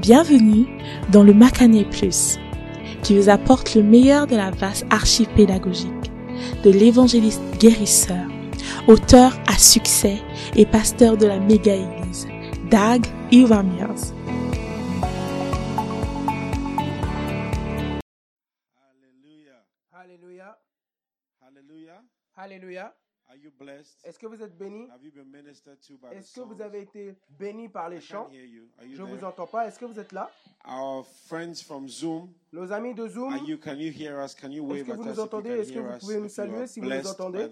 Bienvenue dans le Macané Plus, qui vous apporte le meilleur de la vaste archive pédagogique de l'évangéliste guérisseur, auteur à succès et pasteur de la méga-église, Dag Iwamiers. Alléluia. Alléluia. Est-ce que vous êtes the Est-ce que vous avez été bénis par les chants? Je vous there? entends pas. Est-ce que vous êtes là? Our friends from Zoom, Nos amis de Zoom, are you? Can you hear us? Can you wave que vous us nous entendez? Est-ce que vous us? pouvez nous saluer si vous nous entendez?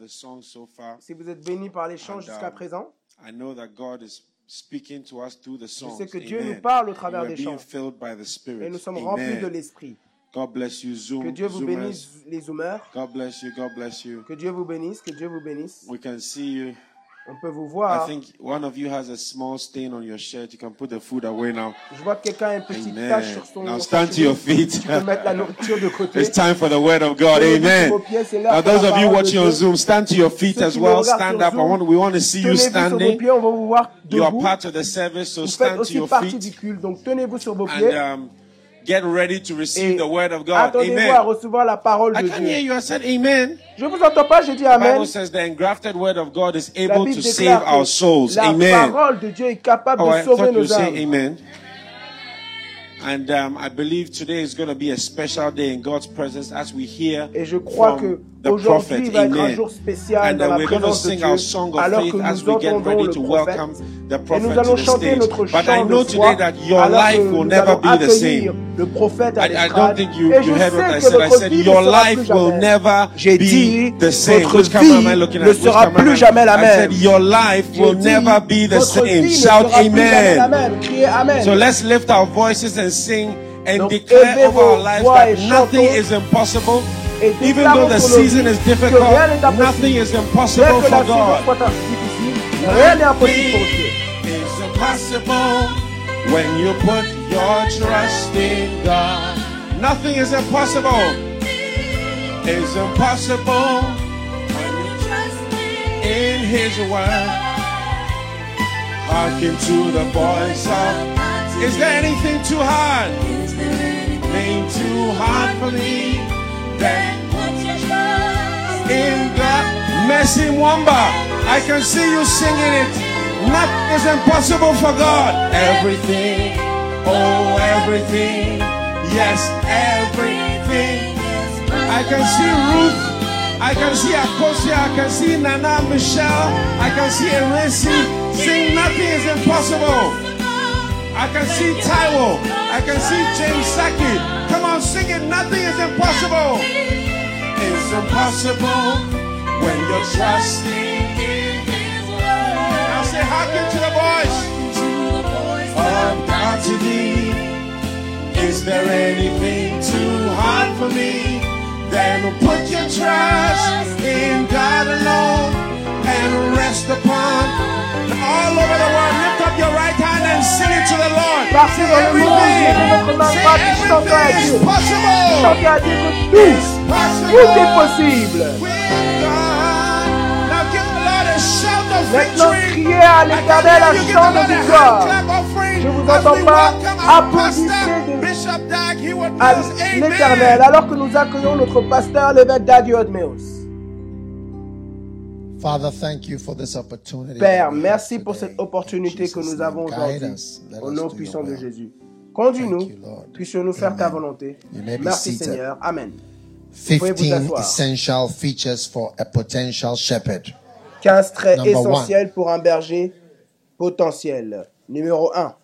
si vous êtes bénis par les chants jusqu'à présent, I know that God is speaking to us through the je sais que Dieu nous parle au travers des chants filled by the Spirit. et nous sommes remplis de l'Esprit. God bless you, Zoom. Que Dieu vous Zoomers. bénisse, les Zoomers. God bless you. God bless you. Que Dieu vous bénisse, que Dieu vous bénisse. We can see you. On peut vous I voir. think one of you has a small stain on your shirt. You can put the food away now. Je vois que quelqu'un a une petite Amen. tache sur son Now stand to your feet. Tu peux mettre la nourriture de côté. It's time for the word of God. Amen. Now, those of you watching on. Zoom, stand to your feet Ceux as well. Stand sur up. I Zoom, want, we want to see you standing. pieds, on va vous voir You are debout. part of the service, so Vous faites stand to aussi your partie du feet culte, donc tenez-vous sur vos pieds. and um, get ready to receive Et the word of God. attendez-vous à recevoir la parole de I de can hear Dieu. you. I said Amen. Je vous entends pas, j'ai dit The Amen. Bible says the engrafted word of God is La able Bible to save déclare our souls. la Amen. parole de Dieu est capable Oh, de I sauver thought you nos say âmes. amen. And um, I believe today is going to be a special day in God's presence as we hear Et je crois from que the aujourd'hui prophet. va être un Amen. jour spécial And dans then la we're going to présence de sing our Dieu, song of alors faith que as nous we get entendons ready le to prophète. welcome the Et prophet nous to allons the chanter stage. notre But I chant know de foi, today that your alors life que will nous never allons be the accueillir same. le prophète à I, I don't l'estrade. think you, Et je you heard what I sais said. que I votre said vie ne your sera life plus will jamais. never J'ai dit, be the same. votre Which camera am I vie looking ne at? Which sera camera plus am I- jamais la I said même. your life J'ai will dit, never be the votre vie same. ne Shout sera plus jamais la amen. même. Criez Amen. So let's lift our voices and sing and Donc, declare over our lives that nothing is impossible. Even though the season is difficult, rien n'est impossible. nothing is impossible for God. rien n'est impossible pour Dieu. It's impossible when you put your trust in God. Nothing is impossible. It's impossible when you trust in His word. Hearken to the voice of. Is there anything too hard? Is there Anything too hard for me? Then in God. Messi Mwamba, I can see you singing it. Nothing is impossible for God. Everything, oh everything, yes everything. I can see Ruth, I can see Akosia, I can see Nana Michelle, I can see Eresi. Sing nothing is impossible. I can see Taiwo, I can see James Saki. Come on, sing it. Nothing is impossible. It's impossible when you're trusting in His word. Now say, hearken to the voice of God to thee. Is there anything too hard for me? Then put your trust in God alone and rest upon. All over the world, lift up your right hand and sing it to the Lord. Say everything. Say everything Dieu. is possible. Chantez à Dieu que tout, tout est possible. With God. Now give the Lord a shout of Maintenant, victory. criez à l'éternel un chant de victoire. Je vous entends pas. Applaudissez à l'éternel, alors que nous accueillons notre pasteur, l'évêque Dag Mills. Père, merci pour cette opportunité que nous avons aujourd'hui. Au nom puissant de. Jésus. Conduis-nous, puissions-nous faire ta volonté. Merci. Seigneur. Amen. pouvez vous 15 asseoir. essential features for a potential shepherd. 15 traits Number one. essentiels pour un berger potentiel. Numéro 1.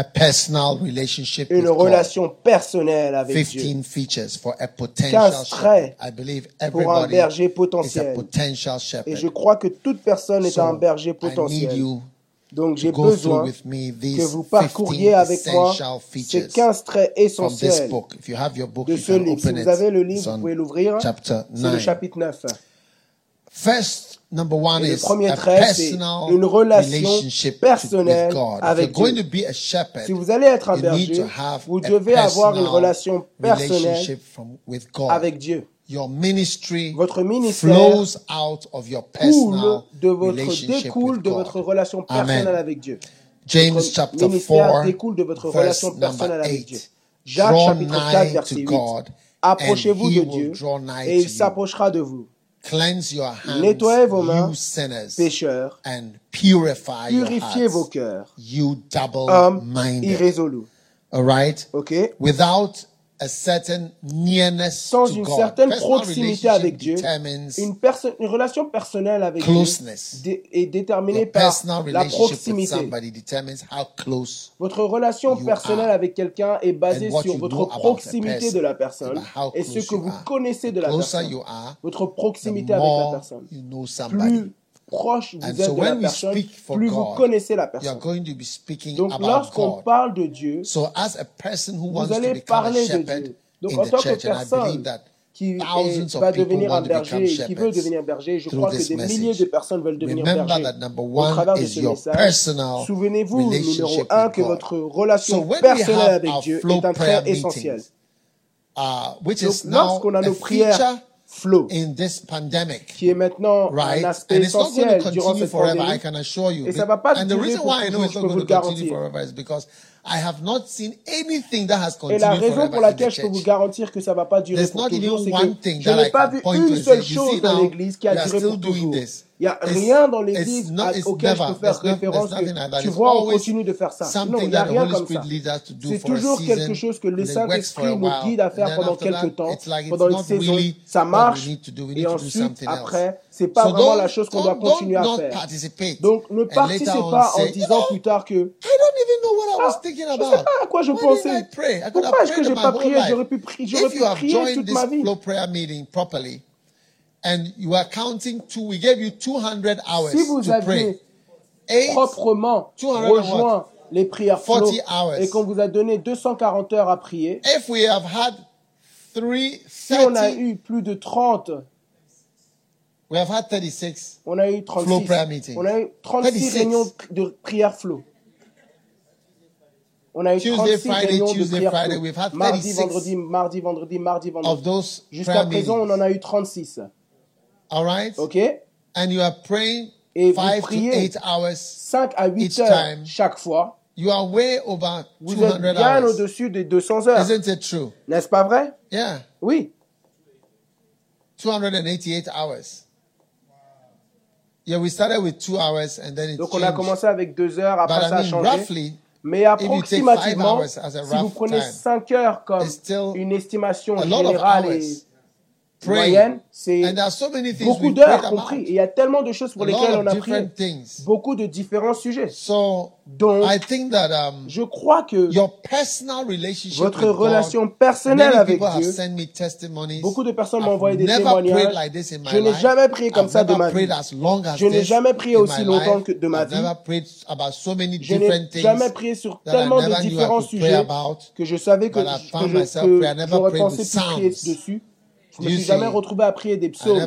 A personal relationship Une with God. relation personnelle avec Dieu. 15 features for a potential 15 traits shepherd. I believe pour un everybody berger is a potentiel. potential Et shepherd. je crois que toute personne est So, un berger I need potentiel. you Donc j'ai besoin through with me que vous 15 parcouriez avec moi ces features 15 traits essentiels book. If you have your book, de you ce can livre. Si open vous it. avez le livre, vous pouvez l'ouvrir. chapter C'est le 9. chapitre 9. First, Number one le premier trait, c'est une relation personnelle avec Dieu. si vous allez être un berger, vous devez avoir une relation personnelle avec Dieu. votre ministère de votre, découle de votre relation personnelle avec Dieu. James chapter 4, découle de votre relation personnelle avec Dieu. Jacques chapitre 4, verset 8. Approchez-vous de Dieu et il s'approchera de vous. Cleanse your hands, Nettoyez vos mains, you sinners, pécheurs, and purify purifiez your hearts, vos cœurs, you double-minded. irrésolus. All right? Okay. Without sans une certaine proximité avec Dieu, une, relation personnelle avec. Dieu est déterminée par la proximité. Votre relation personnelle avec quelqu'un est basée sur votre proximité de la personne et ce que vous connaissez de la personne. Votre proximité avec la personne proche vous And plus vous connaissez la personne. Donc lorsqu'on parle de Dieu, vous allez parler de Dieu. Donc en tant que personne qui est, va devenir un berger, qui veut devenir berger, je crois que des milliers de personnes veulent devenir berger. Au travers de ce message, souvenez-vous, numéro un, que votre relation personnelle avec Dieu est un trait essentiel. Donc, lorsqu'on a nos prières flow in this pandemic, qui est maintenant right? un aspect essentiel durant cette forever, pandémie. I can assure you. Et ça va pas and durer pour toujours, je peux vous le garantir. I have not seen anything that has continued Et la raison pour laquelle je peux vous garantir que ne va pas durer c'est que je n'ai pas vu dans l'Église qui a duré pour. This. Il n'y a rien dans l'Église auquel never, je peux faire référence. Que, tu vois, on continue de faire ça. Non, il n'y a rien comme ça. C'est toujours quelque chose que le Saint-Esprit nous guide à faire pendant quelques temps, pendant une saison. Ça marche, et ensuite, après, c'est pas vraiment la chose qu'on doit continuer à faire. Donc, ne participe pas en disant plus tard que ah, je ne sais pas à quoi je pensais. Pourquoi est-ce que je n'ai pas prié? J'aurais pu prier, j'aurais pu prier toute ma vie and you are counting two, we gave you 200 hours si vous to pray. Proprement rejoint les prières flow 40 et qu'on vous a donné 240 heures à prier, we have had three, si on a eu plus de 30, we have had 36 on a eu 36, prayer meetings. on a eu 36 réunions de prière flow. On a eu Tuesday, 36 Friday, réunions Tuesday, de prière Friday, flow. had Mardi, 36 vendredi, mardi, vendredi, mardi, vendredi. of Jusqu'à présent, on en a eu 36. All right? OK? And you are praying Et five vous priez to eight hours 5 à 8 heures time. chaque fois. You are way over Vous êtes bien au-dessus des 200 heures. Isn't it true? N'est-ce pas vrai? Yeah. Oui. 288 hours. Yeah, we started with two hours and then it Donc on a commencé avec 2 heures, après But ça I a changé. roughly, Mais you take five approximativement, si vous prenez 5 heures comme une estimation générale et moyenne, c'est beaucoup d'heures compris. Il y a tellement de choses pour lesquelles on a prié. Beaucoup de différents sujets. Donc, je crois que votre relation personnelle avec Dieu, beaucoup de personnes m'ont envoyé des témoignages. je n'ai jamais prié comme ça de ma vie. Je n'ai jamais prié aussi longtemps que de ma vie. je n'ai jamais prié sur tellement de différents sujets que je savais que, je, que j'aurais pensé prier dessus. Je me suis jamais retrouvé à prier des psaumes.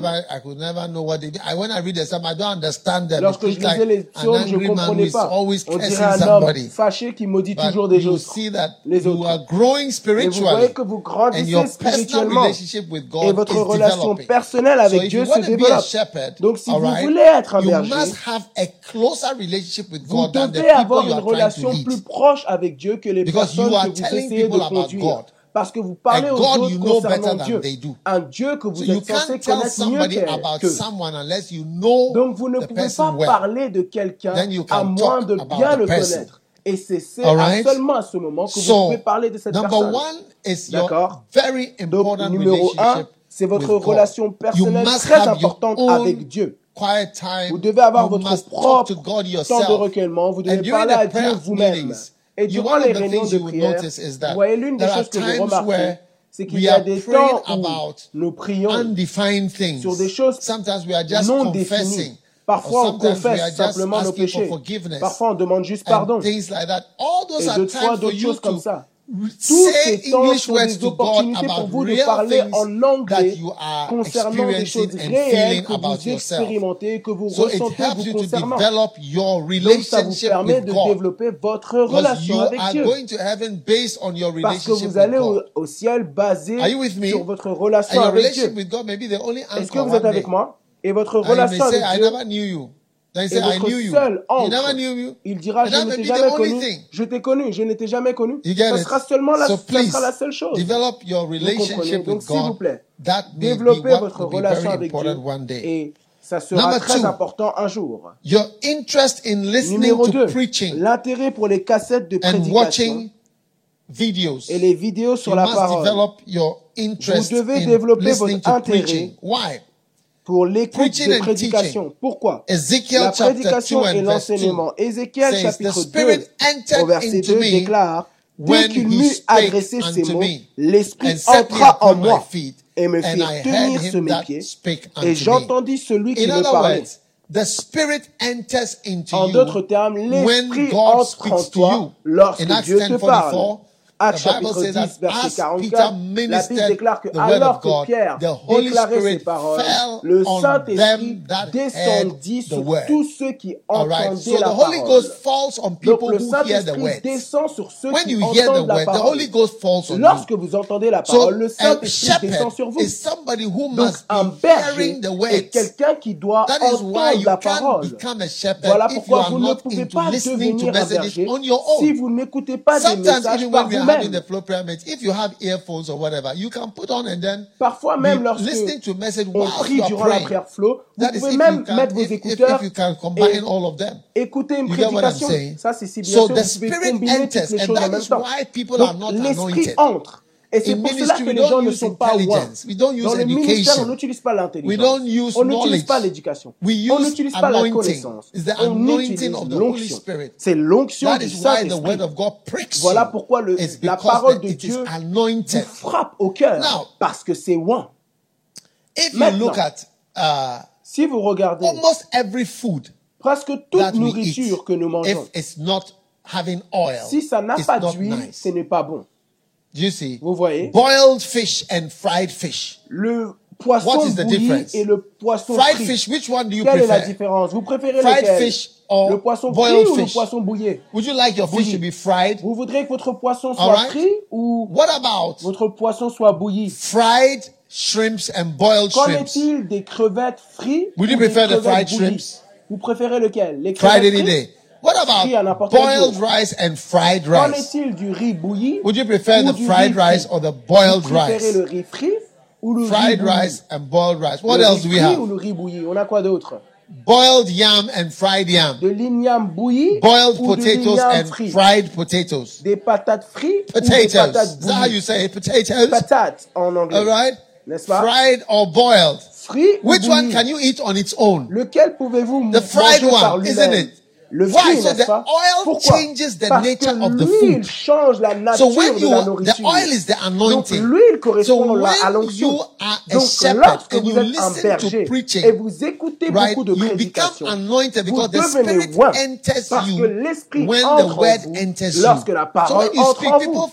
Lorsque je lisais les psaumes, je ne comprenais pas. On dirait un homme fâché qui maudit toujours des choses. Les autres. Et vous voyez que vous grandissez spirituellement. Et votre relation personnelle avec Dieu se développe. Donc si vous voulez être un berger, vous devez avoir une relation plus proche avec Dieu que les personnes que vous essayez de conduire. Parce que vous parlez aux autres concernant Dieu. Un Dieu que vous so êtes censé connaître mieux que. Donc vous ne pouvez pas parler de quelqu'un à moins de bien le connaître. Et c'est seulement à ce moment que vous pouvez parler de cette personne. D'accord? Donc numéro un, c'est votre relation personnelle très importante avec Dieu. Vous devez avoir votre propre temps de recueillement. Vous devez parler à Dieu vous-même. Et durant les réunions de prière, vous voyez, l'une des choses que vous remarquez, c'est qu'il y a des temps où nous prions sur des choses non définies. Parfois, on confesse simplement nos péchés. Parfois, on demande juste pardon. Et d'autres fois, d'autres choses comme ça. Tous ces temps sont des opportunités pour vous de parler en anglais concernant des choses réelles que vous expérimentez, que vous ressentez vous concernant. Donc ça vous permet de développer votre relation avec Dieu. Parce que vous allez au ciel basé sur votre relation avec Dieu. Est-ce que vous êtes avec moi? Et votre relation avec Dieu He I knew you. seul He you. il dira, je ne t'ai jamais connu, je t'ai connu, je ne t'ai jamais connu. Ça sera seulement la, seule chose. Develop your relationship Donc, s'il vous plaît, Développez votre relation avec Dieu et ça sera très important un jour. Your interest in listening Numéro to preaching l'intérêt pour les cassettes de and prédication watching videos. et les vidéos sur la parole. Vous devez développer votre intérêt. Why? pour l'écoute de prédication. Pourquoi? La prédication et l'enseignement. Ézéchiel chapitre 2 au verset 2 déclare Dès qu'il m'eut adressé ces mots, l'Esprit entra en moi et me fit tenir sur mes pieds et j'entendis celui qui me parlait. en d'autres termes, l'Esprit entre en toi lorsque Dieu te parle. Acte chapitre 10, verset 44, la Bible déclare que alors que Pierre déclarait ces paroles, le Saint-Esprit descendit sur tous ceux qui entendaient la parole. Donc le Saint-Esprit descend sur ceux qui entendent la parole. Lorsque vous entendez la parole, le Saint-Esprit descend sur vous. Donc un berger est quelqu'un qui doit entendre la parole. Voilà pourquoi vous ne pouvez pas devenir un berger si vous n'écoutez pas des messages par vous-même if you have earphones or whatever, you can put on and then parfois même lorsque listening to message durant la prière flow, vous pouvez même mettre if, vos écouteurs you can combine all of them. écouter une prédication. Ça c'est si bien so sûr, the vous pouvez combiner toutes les choses en même temps. Donc l'esprit entre. Et c'est pour cela que les gens ne sont pas ouins. Dans le ministère, on n'utilise pas l'intelligence. On n'utilise pas l'éducation. On n'utilise pas la connaissance. On utilise l'onction. C'est l'onction du Saint-Esprit. Voilà pourquoi la parole de Dieu frappe au cœur. Parce que c'est ouin. Maintenant, si vous regardez presque toute nourriture que nous mangeons, si ça n'a pas d'huile, ce n'est pas bon. You see? Vous voyez? Boiled fish and fried fish. Le poisson What is the difference? et le poisson fried frit. fish. Which one do you Quelle prefer? est la différence? Vous préférez fried lequel? fish or le poisson boiled frit fish? ou le poisson bouillé? Would you like your fish to be fried? Vous voudrez que votre poisson soit right? frit ou What about votre poisson soit bouilli? Fried shrimps and boiled shrimps? Qu'en est-il des crevettes frites? Would you ou prefer des crevettes the fried bouillies? shrimps? Vous préférez lequel? Les crevettes frites? What about boiled rice and fried rice? Would you prefer the fried rice or the boiled rice? Fried rice and boiled rice. What else do we have? On a quoi? Boiled yam and fried yam. De bouilli. Boiled potatoes and fried potatoes. Des patates frites. Potatoes. That how you say it. Potatoes. Patates en anglais. All right. Pas? Fried or boiled. Which one can you eat on its own? Lequel pouvez-vous manger par lui-même? The fried one, isn't it? Le fruit, n'est-ce pas? Pourquoi? Parce que l'huile change la nature de la nourriture. Donc l'huile correspond à l'onction. Donc lorsque vous êtes un berger et vous écoutez beaucoup de prédications, vous devenez oint parce que l'esprit entre en vous lorsque la parole entre en vous.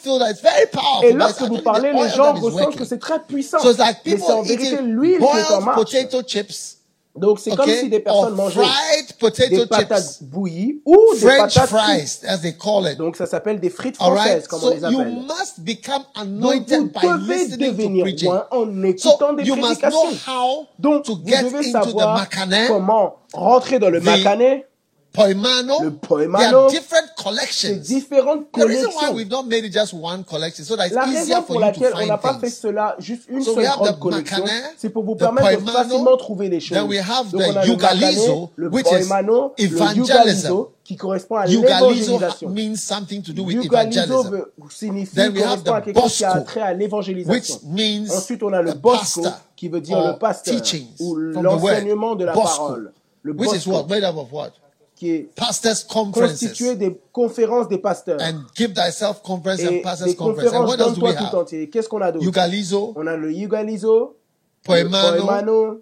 Et lorsque vous parlez, les gens ressentent que c'est très puissant. Mais c'est en vérité l'huile qui est en marche. Donc, c'est okay. comme si des personnes Or mangeaient fried des patates chips. bouillies ou des patates fries, as they call it. Donc, ça s'appelle des frites françaises, right? comme so on les appelle. You must become anointed Donc, vous devez by devenir loin en écoutant so des prédications. Donc, vous devez savoir comment rentrer dans le macané poemano, le poemano, there are different collections. différentes collections. Reason why we've not made it just one collection, so that it's La raison pour laquelle on n'a pas fait cela juste une seule collection, c'est pour vous permettre de facilement trouver les choses. We have the on a yugalizo, le, qui means something to do with evangelism. Signifie Then we have the Bosco, qui a. Ensuite, on a le Bosco, qui veut dire le l'enseignement de la parole. Which is? Made up of what? pastors constitué des conférences des pasteurs. And give thyself conference and pastors conference. And what else do we have? Qu'est-ce qu'on a d'autre? On a le Yugalizo. Poemano.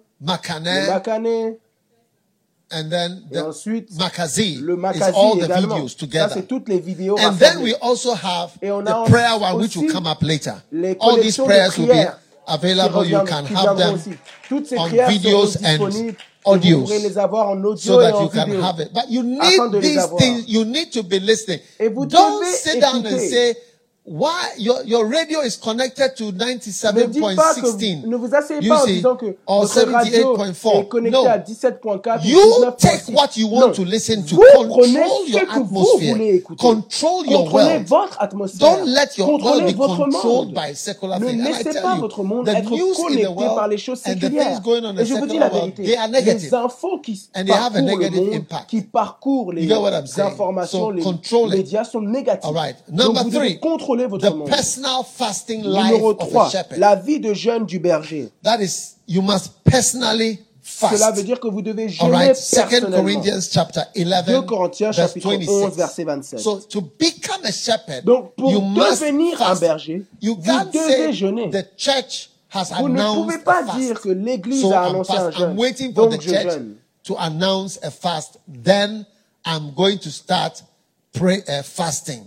Le then the et ensuite, le Makazi is all the videos together. And then we also have the prayer one which will come up later. All these prayers will be available. You can have them on videos and vous pourrez les avoir en audio so et en vidéo. But you need these things. You need to be listening. Vous Don't sit down and say why your, your radio is connected to Ne dites pas que vous- 97.16. ne vous asseyez You pas en disant que votre radio 78.4. est connecté No. à 17.4 ou You 19.6. take what you want to listen to. Control ce your que vous atmosphere. voulez écouter. Control your world. votre atmosphère. Don't let your Contrôlez world be controlled monde. by secular Ne things. I laissez pas you, votre monde être news in connecté the world par les choses séculières. Et je vous dis la vérité, les infos qui parcourent le monde, impact. qui parcourent les informations, So les médias sont right. Donc Number vous devez three, contrôler votre monde. personal fasting life Numéro of a 3, shepherd. la vie de jeûne du berger. That is, you must personally fast. Cela veut dire que vous devez jeûner right. Personnellement. Corinthians chapter 11, 2 Corinthiens chapitre 11 26. verset 27. So to become a shepherd, Donc pour you must devenir un berger, You vous devez jeûner. the church has Vous ne announced pouvez a pas fast. dire que l'Église so a annoncé un jeûne. waiting for Donc the je church jeûne. to announce a fast. Then I'm going to start pray, uh, fasting.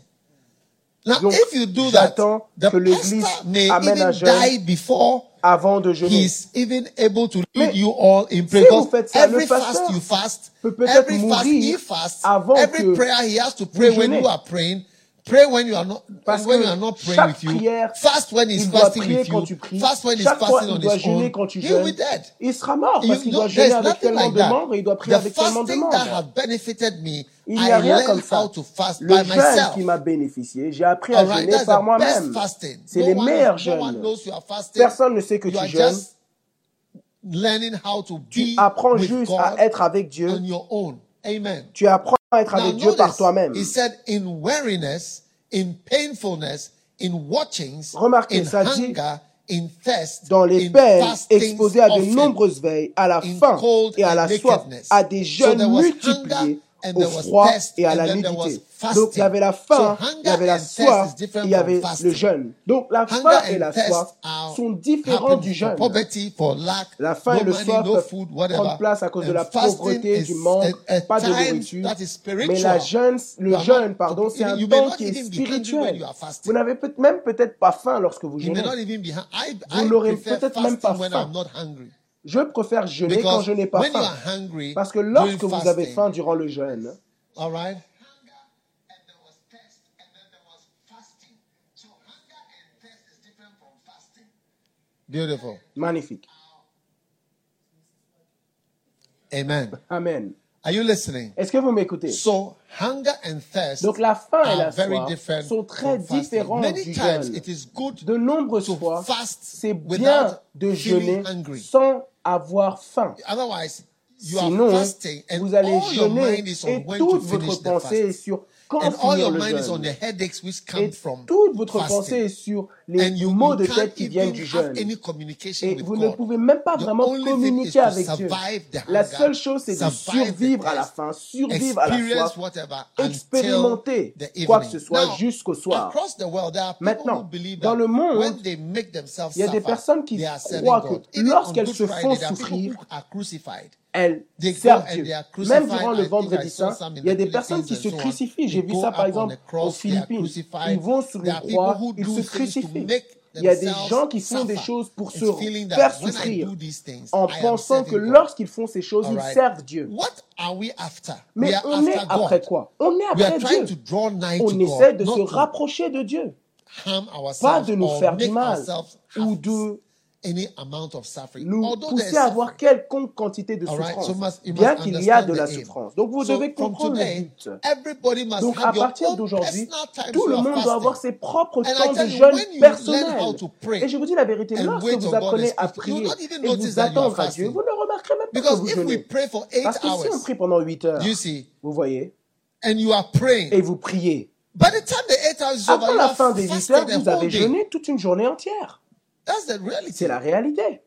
Now, Donc, if you do that, the que l'Église amène even jeûne die before Avant de jeûner. he's even able to lead you all in prayer. si vous faites ça, every le fast you fast, peut peut-être every fast mourir he fasts, avant every que prayer he has to pray vous when you are praying. Pray when you are not Parce when you are not praying with you. prière, Fast when he's fasting with quand you. tu pries. Fast when he's fasting on his own. quand tu He'll jeûnes. be dead. Il sera mort parce qu'il doit jeûner avec tellement like de membres et il doit that. prier The avec tellement de fasting that membres. have benefited me, Il n'y a rien comme ça. to fast Le by jeûne myself. qui m'a bénéficié, j'ai appris à jeûner par moi-même. C'est No les meilleurs jeûnes. Personne ne sait que You tu jeûnes. Tu apprends juste à être avec Dieu. on your own. Amen. Tu apprends à être avec Dieu par toi-même. he said, in weariness, in painfulness, in watchings, Remarquez, in ça dit, hunger, in thirst, dans les in peines, exposés à de nombreuses veilles, à la faim et à la soif, à des jeûnes multipliés, au froid et à and la nudité. Donc il y avait la faim, il y avait la soif, il y avait le jeûne. Donc la faim et la soif sont différents du jeûne. La faim et le soif prendre place à cause de la pauvreté, du manque, pas de nourriture. Mais la jeûne, le jeûne, pardon, c'est un temps not qui est spirituel. Vous n'avez même peut-être pas faim lorsque vous jeûnez. Vous n'aurez peut-être même pas faim. Je préfère jeûner quand je n'ai pas faim. hungry, Parce que lorsque vous avez faim durant le jeûne, all right, beautiful. magnifique. Amen. Amen. Are you listening? Est-ce que vous m'écoutez? So hunger and thirst Donc la faim et are la very soif different sont très différents Many du times jeûne. it is good De nombreuses fois, fast c'est bien without de jeûner hungry. sans avoir faim. Otherwise, you Sinon, are fasting and vous allez jeûner mind is on et toute votre pensée est sur And all finir your le mind is on the jeûne. headaches which Et come from toute votre fasting. pensée est sur les And you, maux de tête qui viennent du jeûne. any communication Et with vous ne pouvez même pas vraiment communiquer avec Dieu. La seule chose, c'est de survivre à la faim, survivre à la soif, expérimenter quoi que ce soit jusqu'au soir. Maintenant, dans le monde, when they make themselves il y a des personnes qui croient que lorsqu'elles se font souffrir, who are crucified. Elles servent Dieu. Même durant le vendredi saint, il y a des personnes qui se on. crucifient. J'ai vu ça par exemple aux Philippines. Ils vont sur une croix, ils se crucifient. Il y a des gens qui font des choses pour se faire souffrir en pensant que lorsqu'ils font ces choses, ils servent Dieu. What are we after? Mais we are on est après quoi? On est après trying Dieu. to draw nigh On essaie de se rapprocher de Dieu. Pas de nous faire du mal ou de any amount of suffering. nous pousser à avoir quelconque quantité de right, souffrance, so must- you bien qu'il y a de la souffrance. Donc vous So devez comprendre le today, but. everybody must Donc have à partir d'aujourd'hui, tout le monde doit avoir ses propres temps de jeûne pray Et je vous dis la vérité, lorsque vous apprenez à prier et vous that you are attendre à. Dieu, vous ne remarquerez même pas que Because vous if we jeûnez. pray for eight Parce que si on hours, prie pendant 8 heures, vous voyez, and you are praying, et vous priez, you la fin des 8 fasted heures, vous avez jeûné toute une journée entière. That's the reality. C'est la réalité.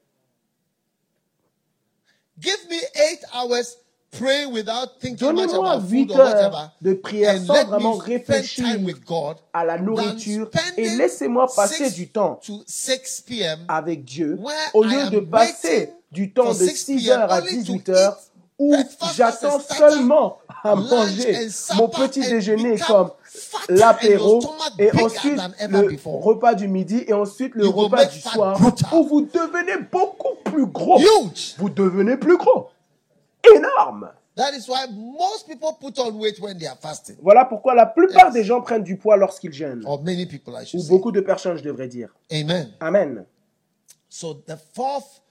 Give me eight hours praying without thinking much Donnez-moi about food 8 or whatever, heures de prière and sans vraiment réfléchir time with God à la nourriture et laissez-moi passer 6 du temps to 6 p.m. avec Dieu au lieu de passer du temps de 6 6 p.m. heures à only to 18 heures où j'attends seulement à manger mon petit déjeuner comme l'apéro et ensuite le repas du midi et ensuite le repas du soir où vous devenez beaucoup plus gros. Vous devenez plus gros. Énorme. Voilà pourquoi la plupart des gens prennent du poids lorsqu'ils jeûnent. Ou beaucoup de personnes, je devrais dire. Amen. Amen. So the fourth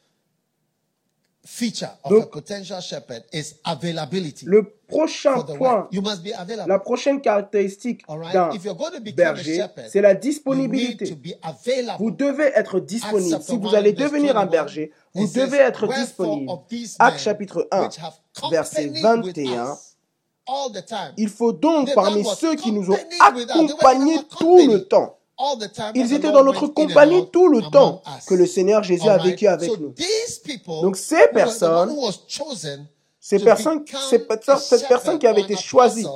le prochain point, la prochaine caractéristique d'un berger, c'est la disponibilité. Vous devez être disponible. Si vous allez devenir un berger, vous devez être disponible. Acte chapitre 1, verset 21. Il faut donc parmi ceux qui nous ont accompagnés tout le temps, ils étaient dans notre compagnie tout le temps que le Seigneur Jésus a vécu avec nous. Donc ces personnes, ces personnes, ces personnes cette personne qui avait été choisie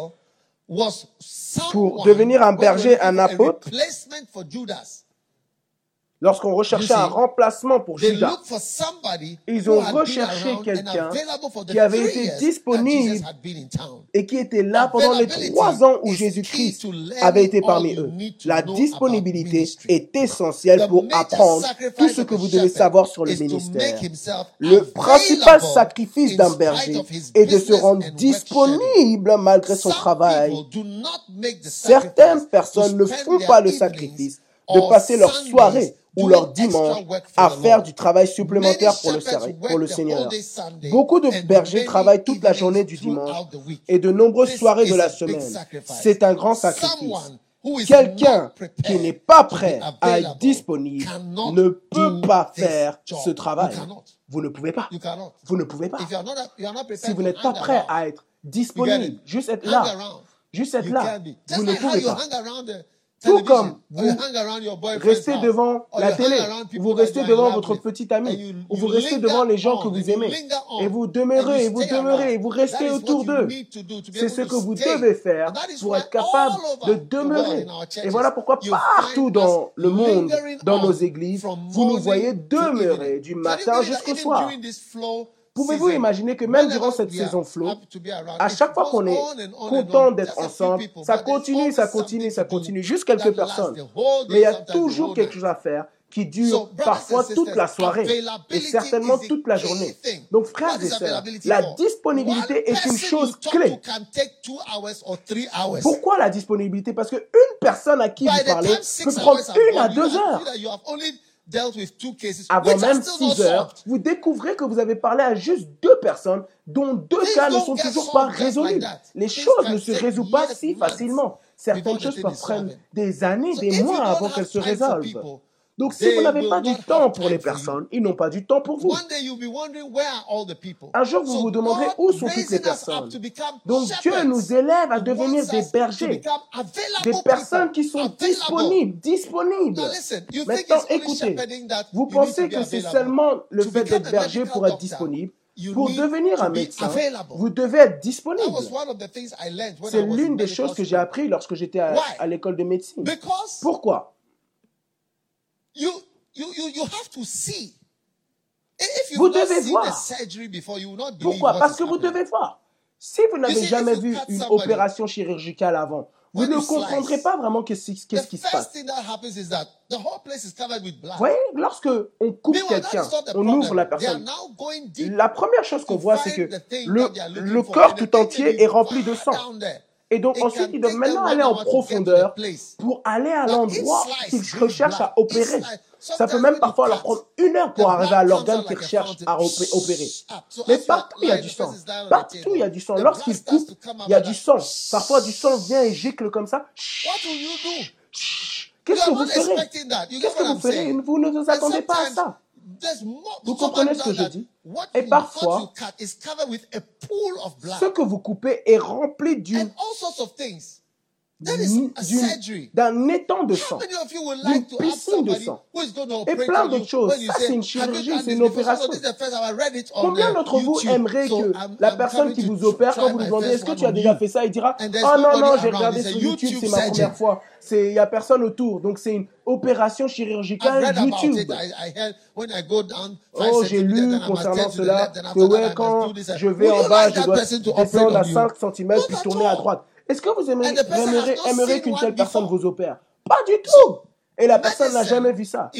pour devenir un berger, un apôtre, Lorsqu'on recherchait un remplacement pour Judas, ils ont recherché quelqu'un qui avait été disponible et qui était là pendant les trois ans où Jésus-Christ avait été parmi eux. La disponibilité est essentielle pour apprendre tout ce que vous devez savoir sur le ministère. Le principal sacrifice d'un berger est de se rendre disponible malgré son travail. Certaines personnes ne font pas le sacrifice de passer leur soirée ou leur dimanche à faire du travail supplémentaire pour le, Seigneur. Beaucoup de bergers travaillent toute la journée du dimanche et de nombreuses soirées de la semaine. C'est un grand sacrifice. Quelqu'un qui n'est pas prêt à être disponible ne peut pas faire ce travail. Vous ne pouvez pas. Vous ne pouvez pas. Si vous n'êtes pas prêt à être disponible, juste être là, juste être là, vous ne pouvez pas. Tout comme vous restez devant la télé, vous restez devant votre petit ami, ou vous restez devant les gens que vous aimez, et vous demeurez, et vous demeurez, et vous restez autour d'eux. C'est ce que vous devez faire pour être capable de demeurer. Et voilà pourquoi partout dans le monde, dans nos églises, vous nous voyez demeurer du matin jusqu'au soir. Pouvez-vous imaginer que même durant cette saison flow, à chaque fois qu'on est content d'être ensemble, ça continue, ça continue, ça continue, juste quelques personnes. Mais il y a toujours quelque chose à faire qui dure parfois toute la soirée et certainement toute la journée. Donc, frères et sœurs, la disponibilité est une chose clé. Pourquoi la disponibilité? Parce qu'une personne à qui vous parlez peut prendre une à deux heures dealt with two cases, Avant même 6 heures, vous découvrez que vous avez parlé à juste deux personnes dont deux cas ne sont toujours pas résolus. Les choses ne se résolvent pas si facilement. Certaines choses peuvent prendre des années, des mois avant qu'elles se résolvent. Donc si vous n'avez pas du temps pour les personnes, ils n'ont pas du temps pour vous. Un jour, vous vous demanderez où sont toutes les personnes? Donc Dieu nous élève à devenir des bergers, des personnes qui sont disponibles, disponibles. Maintenant, écoutez, vous pensez que c'est seulement le fait d'être berger pour être disponible? pour devenir un médecin, vous devez être disponible. C'est l'une des choses que j'ai appris lorsque j'étais à l'école de médecine. Pourquoi? Vous devez voir. Pourquoi? Parce que vous devez voir. Si vous n'avez jamais vu une opération chirurgicale avant, vous ne comprendrez pas vraiment ce qui se passe. Oui, lorsque on coupe quelqu'un, on ouvre la personne. La première chose qu'on voit, c'est que le, le corps tout entier est rempli de sang. Et donc ensuite, ils doivent maintenant aller en profondeur pour aller à l'endroit qu'ils recherchent à opérer. Ça peut même parfois leur prendre une heure pour arriver à l'organe qu'ils recherchent à opérer. Mais partout, il y a du sang. Partout, il y a du sang. Lorsqu'ils coupent, il y a du sang. Parfois, du sang vient et gicle comme ça. Qu'est-ce que vous ferez? Qu'est-ce que vous ferez? Vous ne vous attendez pas à ça. Vous comprenez ce que je dis? Et parfois, ce que vous coupez est rempli d'une d'un étang de sang, d'une piscine de sang, et plein d'autres choses. Ça, c'est une chirurgie, c'est une opération. Combien d'entre vous aimeraient que la personne qui vous opère, quand vous lui demandez est-ce que tu as déjà fait ça, il dira oh non, non, j'ai regardé sur YouTube, c'est ma première fois, il n'y a personne autour, donc c'est une must quand do this. je vais Would en you bas, like je that dois person to operate descendre à on you? 5 cm puis tourner à droite. Est-ce que vous aimeriez, qu'une telle personne vous opère? Pas du tout. Et la personne n'a jamais vu ça.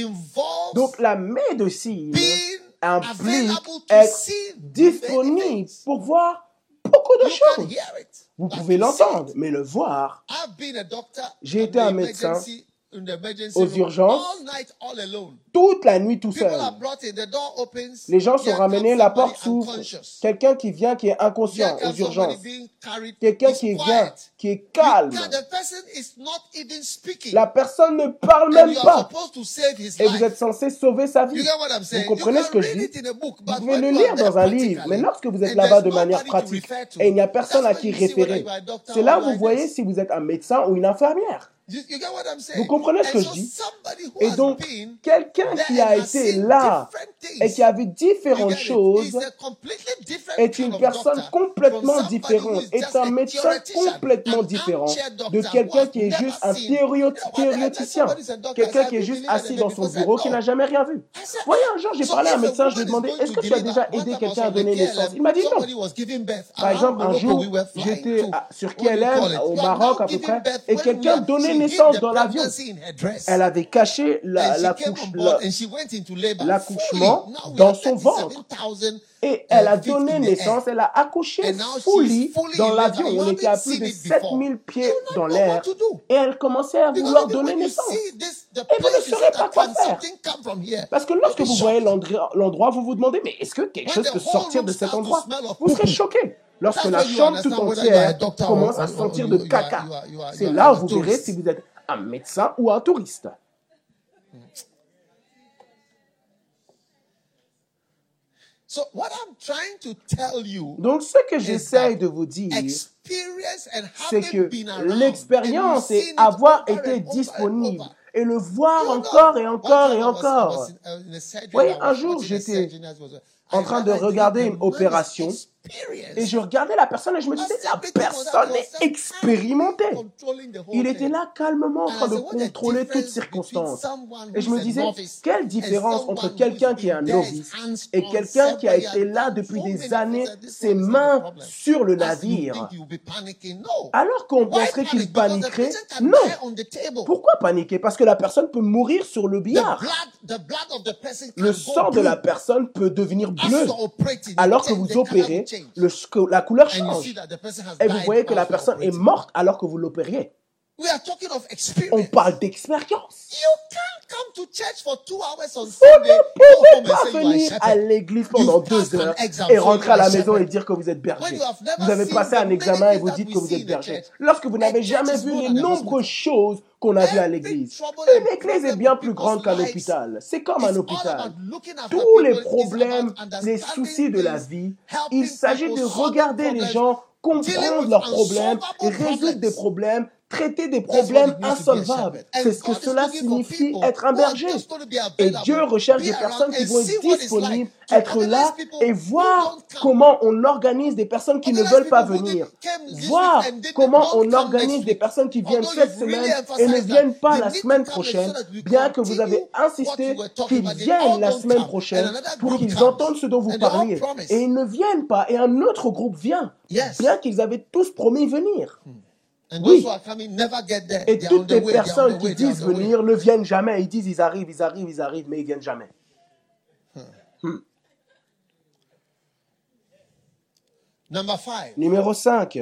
Donc la médecine implique être disponible pour voir beaucoup de choses. Vous pouvez l'entendre, mais le voir. J'ai été un médecin aux urgences. toute la nuit tout seul. Les gens sont ramenés, la porte s'ouvre. Quelqu'un qui vient qui est inconscient aux urgences. Quelqu'un qui vient qui est calme. La personne ne parle même pas. Et vous êtes censé sauver sa vie. Vous comprenez ce que je dis? Vous pouvez le lire dans un livre, mais lorsque vous êtes là-bas de manière pratique et il n'y a personne à qui référer, c'est là you vous voyez si vous êtes un médecin ou une infirmière. You, you get what I'm saying? Vous comprenez ce que je dis? Et donc, quelqu'un qui a été là et qui a vu différentes choses est une personne complètement différente, est un médecin complètement différent de quelqu'un qui est juste un seen- théorio- You know what I mean? théoreticien, Somebody's a doctor, quelqu'un qui est juste "You believe assis dans it?" son bureau qui n'a jamais rien vu. Voyez, un jour, j'ai parlé à un médecin, je lui ai demandé, est-ce que tu as déjà aidé quelqu'un à donner naissance? Il m'a dit non. Par exemple, un jour, j'étais sur KLM, au Maroc à peu près, et quelqu'un donnait naissance dans l'avion. Elle avait caché l'accouchement dans son ventre. 37,000 et elle a donné naissance, elle a accouché fully dans l'avion. On était à plus de it before. 7000 pieds dans l'air et elle commençait à vouloir donner naissance. see this, the Et vous ne saurez pas quoi "Can faire. something come from here?" Parce que lorsque vous voyez l'endroit, vous vous demandez, mais est-ce que quelque chose the peut sortir de cet endroit? Vous serez choqué. Lorsque la chambre tout entière commence à or sentir de caca, c'est là où vous verrez si vous êtes un médecin ou un touriste. So what I'm trying to tell you Donc ce que j'essaye de vous dire, c'est que l'expérience et avoir été disponible et le voir encore et encore et encore. a surgery Voyez, un jour, j'étais was- en train de regarder une opération. Et je regardais la personne et je me disais, la personne est expérimentée. Il était là calmement en train de contrôler toutes circonstances. Et je me disais, quelle différence entre quelqu'un qui est un novice et quelqu'un qui a été là depuis des années, ses mains sur le navire, alors qu'on penserait qu'il paniquerait. Non. Pourquoi paniquer? Parce que la personne peut mourir sur le billard. Le sang de la personne peut devenir bleu. Alors que vous opérez, le, que la couleur change. Et vous voyez que la personne est morte alors que vous l'opériez. On parle d'expérience. Vous ne pouvez pas venir à l'église pendant deux heures et rentrer à la maison et dire que vous êtes berger. Vous avez passé un examen et vous dites que vous êtes berger. Lorsque vous n'avez jamais vu les nombreuses choses qu'on a vues à l'église. Une église est bien plus grande qu'un hôpital. C'est comme un hôpital. Tous les problèmes, les soucis de la vie, il s'agit de regarder les gens, comprendre leurs problèmes résoudre des problèmes traiter des problèmes insolvables. C'est ce que cela signifie être un berger. Et Dieu recherche des personnes qui vont être disponibles, être là et voir comment on organise des personnes qui ne veulent pas venir. Voir comment on organise des personnes qui viennent cette semaine et ne viennent pas la semaine prochaine, bien que vous avez insisté qu'ils viennent la semaine prochaine pour qu'ils entendent ce dont vous parliez. Et ils ne viennent pas et un autre groupe vient, bien qu'ils avaient tous promis venir. Oui. Et toutes les personnes qui disent venir ne viennent jamais. Ils disent ils arrivent, ils arrivent, ils arrivent, mais ils viennent jamais. Hmm. Numéro 5.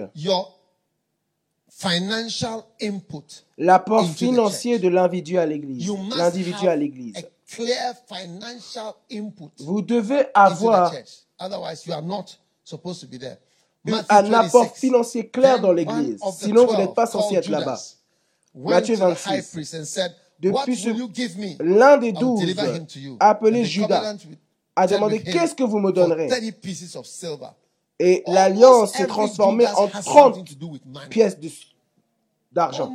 L'apport financier de l'individu à l'église. L'individu à l'église. Vous devez avoir un apport financier clair dans l'église. Sinon, vous n'êtes pas censé être là-bas. Matthieu 26. Depuis ce, l'un des douze, appelé Judas, a demandé Qu'est-ce que vous me donnerez? Et l'alliance s'est transformée en 30 pièces d'argent.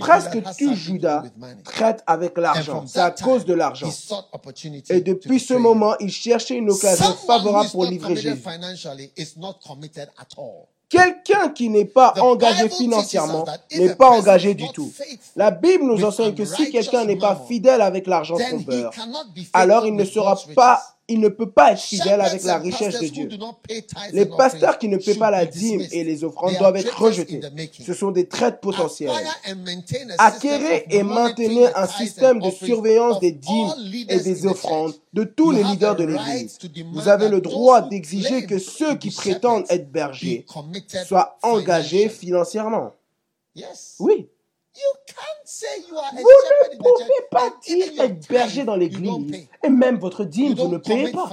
Presque tout Judas traite avec l'argent. C'est à cause de l'argent. Et depuis ce moment, il cherchait une occasion favorable pour livrer Jésus. Quelqu'un qui n'est pas engagé financièrement n'est pas engagé du tout. La Bible nous enseigne que si quelqu'un n'est pas fidèle avec l'argent alors il ne sera pas il ne peut pas être fidèle avec la richesse de Dieu. Les pasteurs qui ne paient pas la dîme et les offrandes doivent être rejetés. Ce sont des traites potentielles. Acquérez et maintenez un système de surveillance des dîmes et des offrandes de tous les leaders de l'Église. Vous avez le droit d'exiger que ceux qui prétendent être bergers soient engagés financièrement. Oui. Vous ne pouvez pas dire être berger dans l'église et même votre dîme, vous ne payez pas.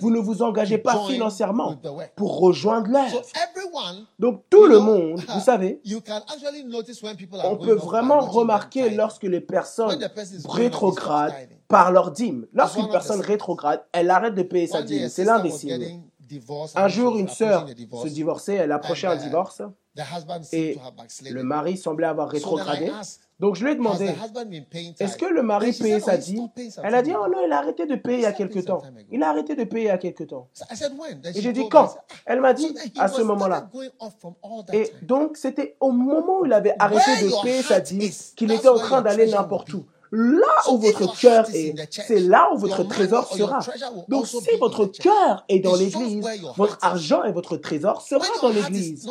Vous ne vous engagez pas financièrement pour rejoindre l'œuvre. Donc tout le monde, vous savez, on peut vraiment remarquer lorsque les personnes rétrogradent par leur dîme. Lorsqu'une personne rétrograde, elle arrête de payer sa dîme. C'est l'un des signes. Un jour, une sœur se divorçait, elle approchait un divorce. et le mari semblait avoir rétrogradé. Donc je lui ai demandé, est-ce que le mari payait sa dîme? Elle a dit, oh non, il a arrêté de payer il y a quelque temps. Il a arrêté de payer il y a quelque temps. Et j'ai dit, quand? Elle m'a dit, à ce moment-là. Et donc c'était au moment où il avait arrêté de payer sa dîme qu'il était en train d'aller n'importe où. Là où votre cœur est, c'est là où votre trésor sera. Donc si votre cœur est dans l'église, votre argent et votre trésor sera dans l'église.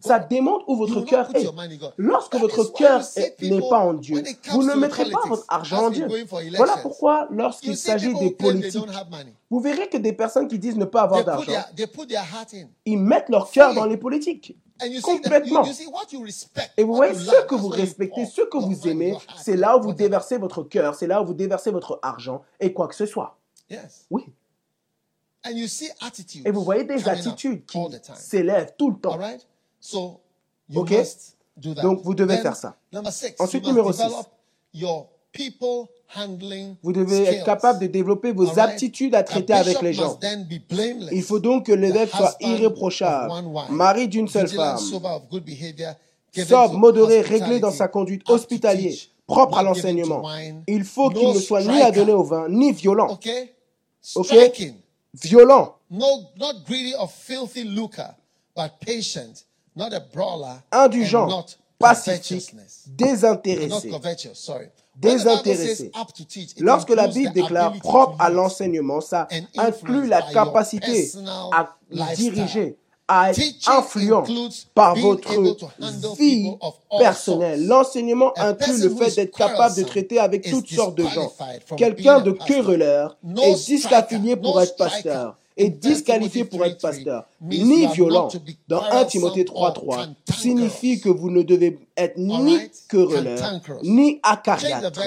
Ça démontre où votre cœur est. Lorsque votre cœur n'est pas en Dieu, vous ne mettrez pas votre argent en Dieu. Voilà pourquoi lorsqu'il s'agit des politiques, vous verrez que des personnes qui disent ne pas avoir d'argent, ils mettent leur cœur dans les politiques. Complètement. Et vous voyez, ce que vous respectez, ce que vous aimez, c'est là où vous déversez votre cœur, c'est là où vous déversez votre argent et quoi que ce soit. Oui. Et vous voyez des attitudes qui s'élèvent tout le temps. OK? Donc, vous devez faire ça. Ensuite, numéro 6. Vous devez être capable de développer vos aptitudes à traiter avec les gens. Il faut donc que l'évêque soit irréprochable, mari d'une seule femme, sobre, modéré, réglé dans sa conduite, hospitalier, propre à l'enseignement. Il faut qu'il ne soit ni adonné au vin, ni violent. Ok? Violent. Indulgent, pacifique, désintéressé désintéressé. Lorsque la Bible déclare propre à l'enseignement, ça inclut la capacité à diriger, à être influent par votre vie personnelle. L'enseignement inclut le fait d'être capable de traiter avec toutes sortes de gens. Quelqu'un de querelleur est disqualifié pour être pasteur est disqualifié pour être pasteur, ni violent. Dans 1 Timothée 3.3 signifie que vous ne devez être ni querelleur, ni acariâtre.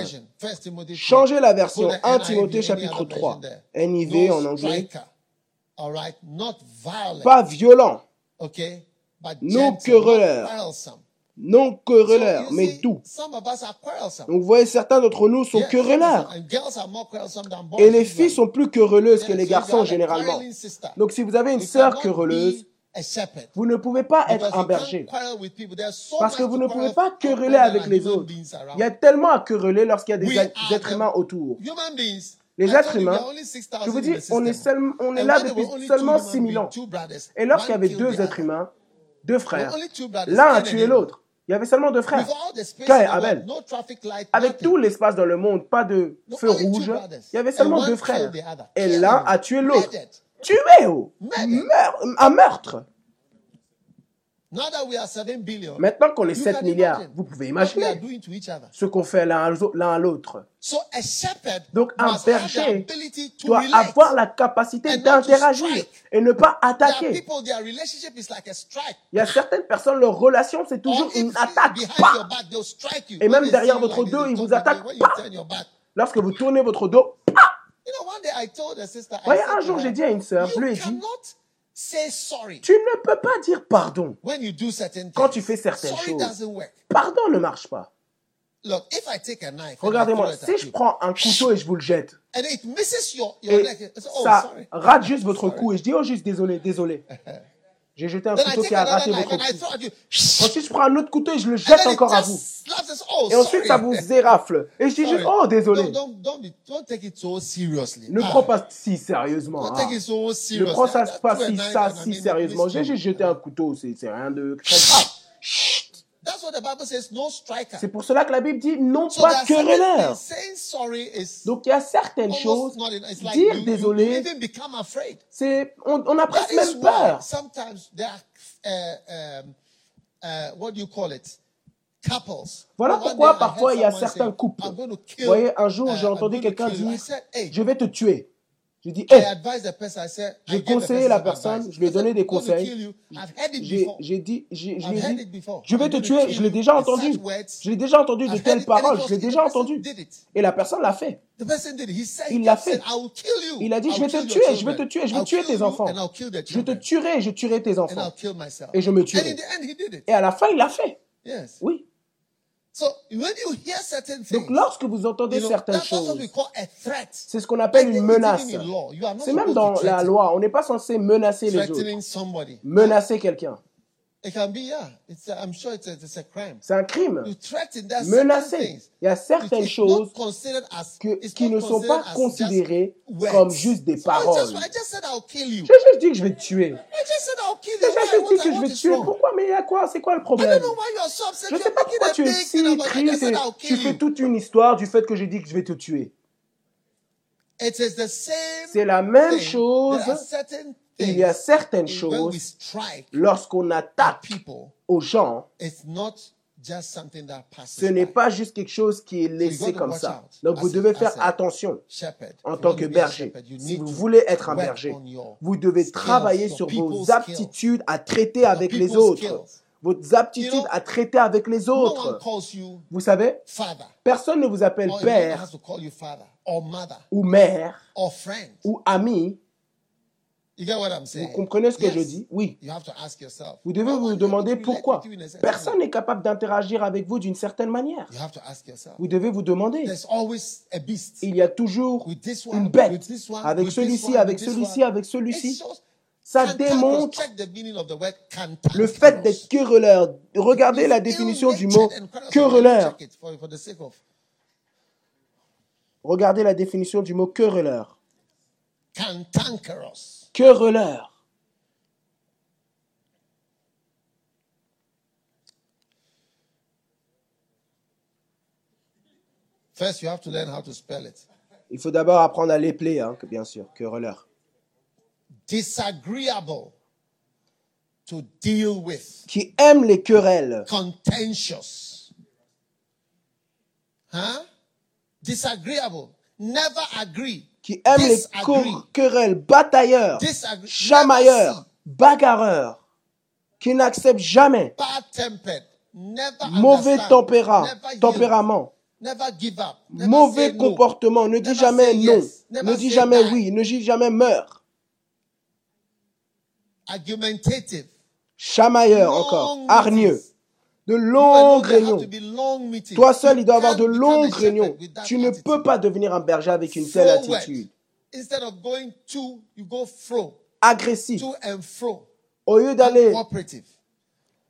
Changez la version 1 Timothée chapitre 3, NIV en anglais. Pas violent, non querelleur, non querelleurs, mais doux. Donc vous voyez, certains d'entre nous sont querelleurs. Et les filles sont plus querelleuses que les garçons généralement. Donc si vous avez une sœur querelleuse, vous ne pouvez pas être un berger. Parce que vous ne pouvez pas quereller avec les autres. Il y a tellement à quereller lorsqu'il y a des êtres humains autour. Les êtres humains, je vous dis, on est, on est là depuis seulement 6000 ans. Et lorsqu'il y avait deux êtres humains, deux frères, l'un a tué l'autre. Il y avait seulement deux frères, Cain et Abel. Avec tout l'espace dans le monde, pas de feu rouge, il y avait seulement deux frères. Et l'un a tué l'autre. Tué, oh! un meurtre. Maintenant qu'on est 7 milliards, vous pouvez imaginer ce qu'on fait l'un à l'autre. Donc un berger doit avoir la capacité d'interagir et ne pas attaquer. Il y a certaines personnes, leur relation, c'est toujours une attaque. Et même derrière votre dos, ils vous attaquent. Lorsque vous tournez votre dos, voyez, un jour, j'ai dit à une sœur, je lui ai dit, tu ne peux pas dire pardon quand tu fais certaines choses. Pardon ne marche pas. Regardez-moi, si je prends un couteau et je vous le jette, et oh, ça rate juste votre cou et je dis, oh juste désolé, désolé. J'ai jeté un couteau qui a raté votre cou. Ensuite, je prends un autre couteau et je le jette encore à vous. Oh, et ensuite, ça vous érafle. Et je dis juste, oh, désolé. Ne prends pas si sérieusement. Ne prends ça pas si, ça si sérieusement. J'ai juste jeté un couteau, c'est rien de très grave. That's what the Bible says, no striker. C'est pour cela que la Bible dit non So pas querelleur. Donc il y a certaines choses, like dire you, désolé, c'est on, on a presque même peur. uh, um, uh. Voilà pourquoi parfois il y a certains couples. Vous voyez, un jour uh, j'ai I'm entendu quelqu'un dire je vais te tuer. Je dis I J'ai conseillé la personne, je lui ai donné des "I'm going to conseils. j'ai dit, j'ai- je I've lui ai heard dit, je vais te tuer, je l'ai déjà entendu. Je l'ai déjà entendu de telles paroles, je l'ai déjà entendu. Et la personne l'a fait. Il l'a fait. Il a dit, je vais te tuer, je vais te tuer, je vais tuer tes enfants. Je te tuerai, je tuerai tes enfants. Et je me tuerai. Et à la fin, il l'a fait. Oui. So when you hear certain Donc lorsque vous entendez certaines choses, we call a threat. c'est ce qu'on appelle une menace. C'est même dans la loi, on n'est pas censé menacer les autres. threatening somebody. Menacer quelqu'un. C'est un crime. Menacer. Il y a certaines choses que- qui ne sont pas considérées comme juste des So I just, paroles. I just said I'll kill you. J'ai juste dit que je vais te tuer. I just said I'll kill you. J'ai juste dit que je vais te tuer. Pourquoi? Mais il y a quoi? C'est quoi le I problème? don't know why you are so upset. Je ne sais pas pourquoi tu es si triste tu fais you. toute une histoire du fait que j'ai dit que je vais te tuer. C'est la même chose. There are certain Il y a certaines choses lorsqu'on at attaque aux gens, It's not just something that passes ce n'est pas juste quelque chose qui est laissé comme ça. Donc vous devez faire attention en tant que berger. Si vous voulez être un berger, vous devez travailler sur vos aptitudes à traiter avec les autres. You know, à traiter avec les autres. Vous savez, personne ne vous appelle père has to call you father or mother ou mère ou ami. You get what I'm Vous comprenez ce que je dis? Oui. You have to ask yourself. Vous devez vous demander pourquoi? Personne n'est capable d'interagir avec vous d'une certaine manière. You have to ask yourself. Vous devez vous demander. There's always a beast. Il y a toujours With this une bête with this one, avec celui-ci, avec celui-ci, avec celui-ci. Ça démontre le fait d'être querelleur. Regardez la définition du mot querelleur. Regardez la définition du mot querelleur. cantankerous. Querelleur. First, you have to learn how to spell it. Il faut d'abord apprendre à l'épeler, hein, que bien sûr, querelleur. Disagreeable to deal with. Qui aime les querelles. Contentious. Huh? Disagreeable. Never agree. Qui aime les querelles. Batailleurs. Chamailleurs. Bagarreurs. Qui n'acceptent jamais. Mauvais tempéra, tempérament. Mauvais comportement. Ne dis jamais non. Ne dis jamais oui. Ne dis jamais meurs. Chamailleur encore. Hargneux. De longues réunions. Toi seul, You il doit avoir de longues réunions. Tu ne peux pas devenir un berger avec une telle attitude. Instead of going to, you go fro. Agressif. To and fro. Au lieu d'aller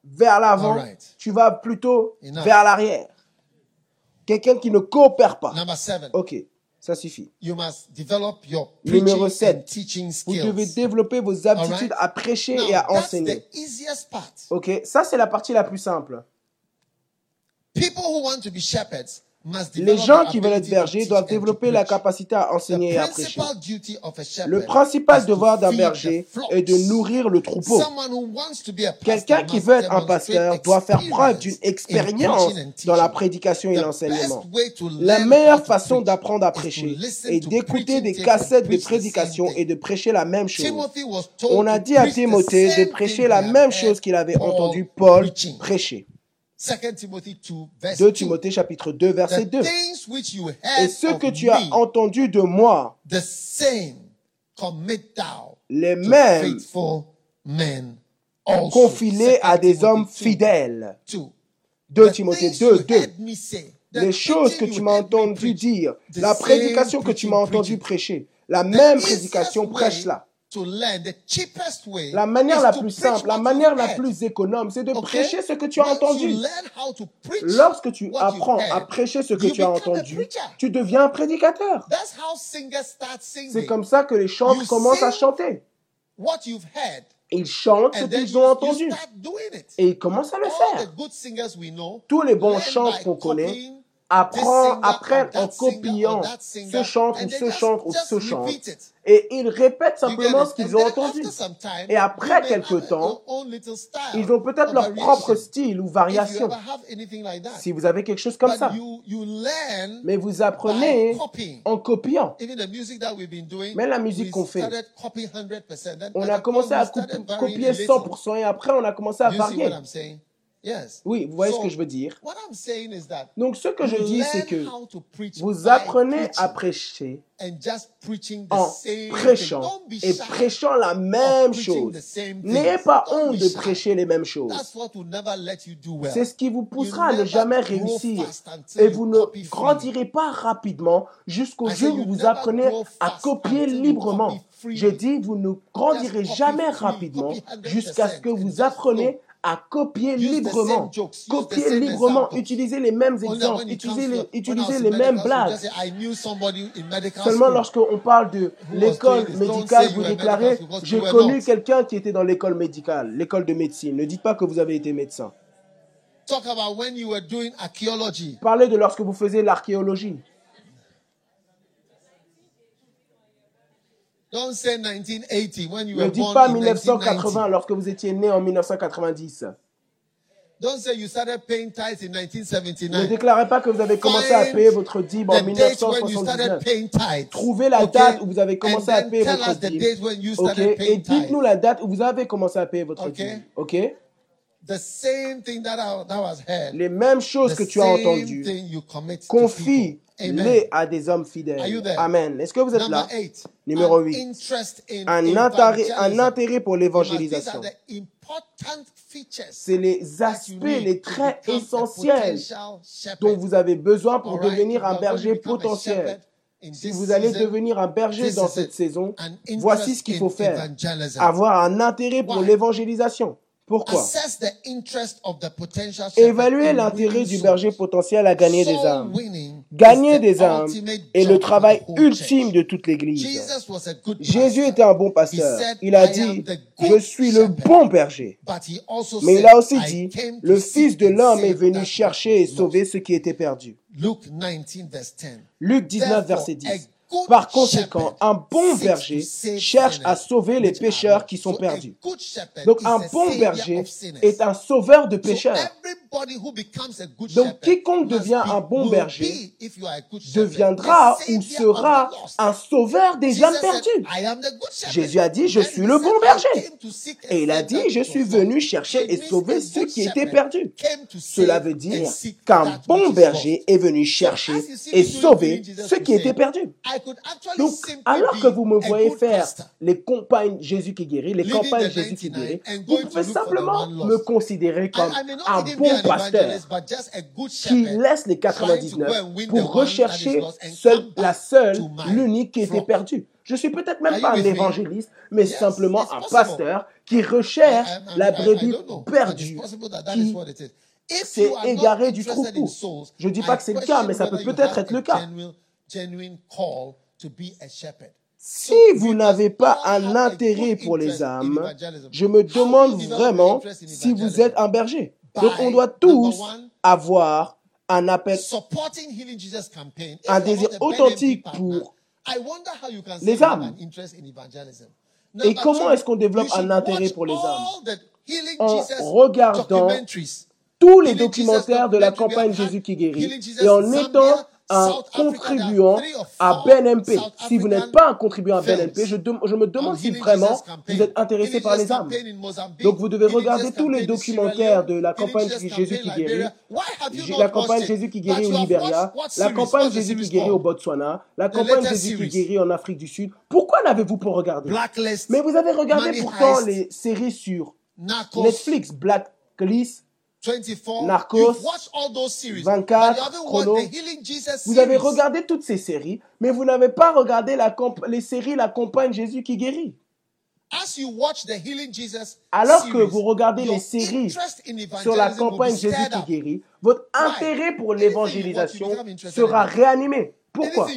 vers l'avant, tu vas plutôt vers l'arrière. Quelqu'un qui ne coopère pas. Ok, ça suffit. You must develop your Numéro preaching sept. and teaching Vous skills. devez développer vos aptitudes Alright. à prêcher Now, et à that's enseigner. the easiest part. Ok, ça c'est la partie la plus simple. People who want to be shepherds Les gens qui veulent être bergers doivent développer la capacité à enseigner et à prêcher. Le principal devoir d'un berger est de nourrir le troupeau. Quelqu'un qui veut être un pasteur doit faire preuve d'une expérience dans la prédication et l'enseignement. La meilleure façon d'apprendre à prêcher est d'écouter des cassettes de prédication et de prêcher la même chose. On a dit à Timothée de prêcher la même chose qu'il avait entendu Paul prêcher. 2 Timothy 2 verse 2 2. Timothée chapitre 2 verset The 2. things which you Et ce que tu as entendu de moi, les mêmes faithful men also. confie-les à 2 des hommes Timothy 2, fidèles. 2. 2 The Timothée things 2, you 2. heard me say, the Les choses que tu m'as entendu dire, the la prédication que tu m'as entendu prêcher, la même prédication, prêche-la. To learn, the cheapest way La manière la plus simple, la manière la plus économe, c'est de Okay? prêcher ce que tu as entendu. Lorsque tu apprends à prêcher ce que tu as entendu, tu deviens un prédicateur. C'est comme ça que les chantres You commencent à chanter. what you've heard. Ils chantent ce qu'ils ont entendu. Et ils commencent à le faire. Tous les bons chants qu'on connaît apprend, that en copiant ce chantre ou they ce chantre ou ce chantre. Et ils répètent simplement ce qu'ils ont entendu. Et après you may quelque have temps, Ils ont peut-être leur propre style ou variation. Si vous avez quelque chose comme ça. Mais vous apprenez en copiant. Even the music that we've been doing, Mais la musique qu'on fait, started copying 100%. Then On a commencé à copier a little. 100% et après on a commencé à varier. Oui, vous voyez So, ce que je veux dire. What I'm saying is that Donc ce que je dis, c'est que vous apprenez à prêcher and just preaching the en same prêchant et prêchant la même chose. N'ayez pas honte de prêcher les mêmes choses. C'est ce qui vous poussera à ne jamais réussir. Et vous ne grandirez pas rapidement jusqu'au jour où vous apprenez à copier librement. J'ai dit, vous ne grandirez jamais rapidement copy 100% jusqu'à ce que vous flow. À copier librement. Copier librement, utilisez les mêmes exemples, to- les- in les mêmes blagues. Seulement lorsqu'on parle de l'école médicale, vous déclarez J'ai connu not." quelqu'un qui était dans l'école médicale, l'école de médecine. Ne dites pas que vous avez été médecin. Talk about when you were doing archaeology. Parlez de lorsque vous faisiez l'archéologie. Don't say 1980 when you Ne were dites born pas in 1980 1990. lorsque vous étiez né en 1990. Don't say you started paying tithes in Ne 1979. déclarez pas que vous avez commencé à payer votre dîme en The date when you started 1979. paying tithes. Trouvez la Okay? date où vous avez commencé And à then payer votre dîme. date when you Ok? started Et paying dites-nous tithes. la date où vous avez commencé à payer votre Ok? dîme. Ok? The same thing that, I, that was heard. Les mêmes choses the que tu as same entendues, thing you commit to confie-les people. Amen. à des hommes fidèles. Amen. Est-ce que vous êtes Number là? eight. Numéro an 8. interest in Un intérêt, un evangelism. intérêt pour l'évangélisation. C'est les aspects, les to traits essentiels dont vous avez besoin pour right? devenir un berger potentiel. Si this vous allez season, devenir un berger dans cette saison, An voici ce qu'il faut faire. Avoir un intérêt pour l'évangélisation. Pourquoi? Assess the interest of the potential shepherd Évaluer in l'intérêt du berger potentiel à gagner des âmes. Gagner des âmes est le travail ultime de toute l'Église. Jésus était un bon pasteur. Il a "I am dit, je suis le shepherd." bon berger. but he also Mais il said, a aussi "I dit, le Fils de l'homme est venu chercher et sauver lost." ce qui était perdu. Luke 19 verse 10. Luc 19, Therefore, verset a 10. Par conséquent, un bon berger cherche à sauver les pécheurs qui sont perdus. Donc un bon berger est un sauveur de pécheurs. Donc quiconque devient un bon berger deviendra ou sera un sauveur des âmes perdues. Jésus a dit, je suis le bon berger. Et il a dit, je suis venu chercher et sauver ceux qui étaient perdus. Cela veut dire qu'un bon berger est venu chercher et sauver ceux qui étaient perdus. Donc, alors que vous me voyez faire les campagnes Jésus qui guérit, les campagnes Jésus qui 99 guérit, vous pouvez simplement me considérer comme un bon pasteur qui laisse les trying to go 99 and win the pour rechercher seul- la seule, l'unique qui était perdue. Je suis peut-être même pas un évangéliste, mais simplement un pasteur qui recherche la brebis perdue qui s'est égarée du troupeau. Je dis pas que c'est le cas, mais ça peut peut-être être le cas. Si vous n'avez pas un intérêt pour les âmes, je me demande vraiment si vous êtes un berger. Donc on doit tous avoir un appel, un désir authentique pour I wonder how you can say les âmes. Et comment est-ce qu'on développe un intérêt pour les âmes? En regardant tous les documentaires de la campagne Jésus qui guérit et en étant Africa, contribuant à BNMP. Si vous n'êtes pas un contribuant à BNMP, je, je me demande si vraiment vous êtes intéressé par les âmes. Donc vous devez regarder tous les documentaires de la campagne Jésus qui guérit, la campagne? Jésus qui guérit au Liberia, la campagne Jésus qui guérit au? Botswana, la campagne Jésus qui guérit en Afrique du Sud. Pourquoi n'avez-vous pas regardé? Mais vous avez regardé pourtant les séries sur Netflix, Blacklist, 24. Narcos, You've watched all those series, 24, but you haven't Chrono. Vous avez regardé toutes ces séries, mais vous n'avez pas regardé la les séries La campagne Jésus qui guérit. Alors que vous regardez les séries sur la campagne Jésus qui guérit, votre intérêt pour l'évangélisation sera réanimé. Pourquoi?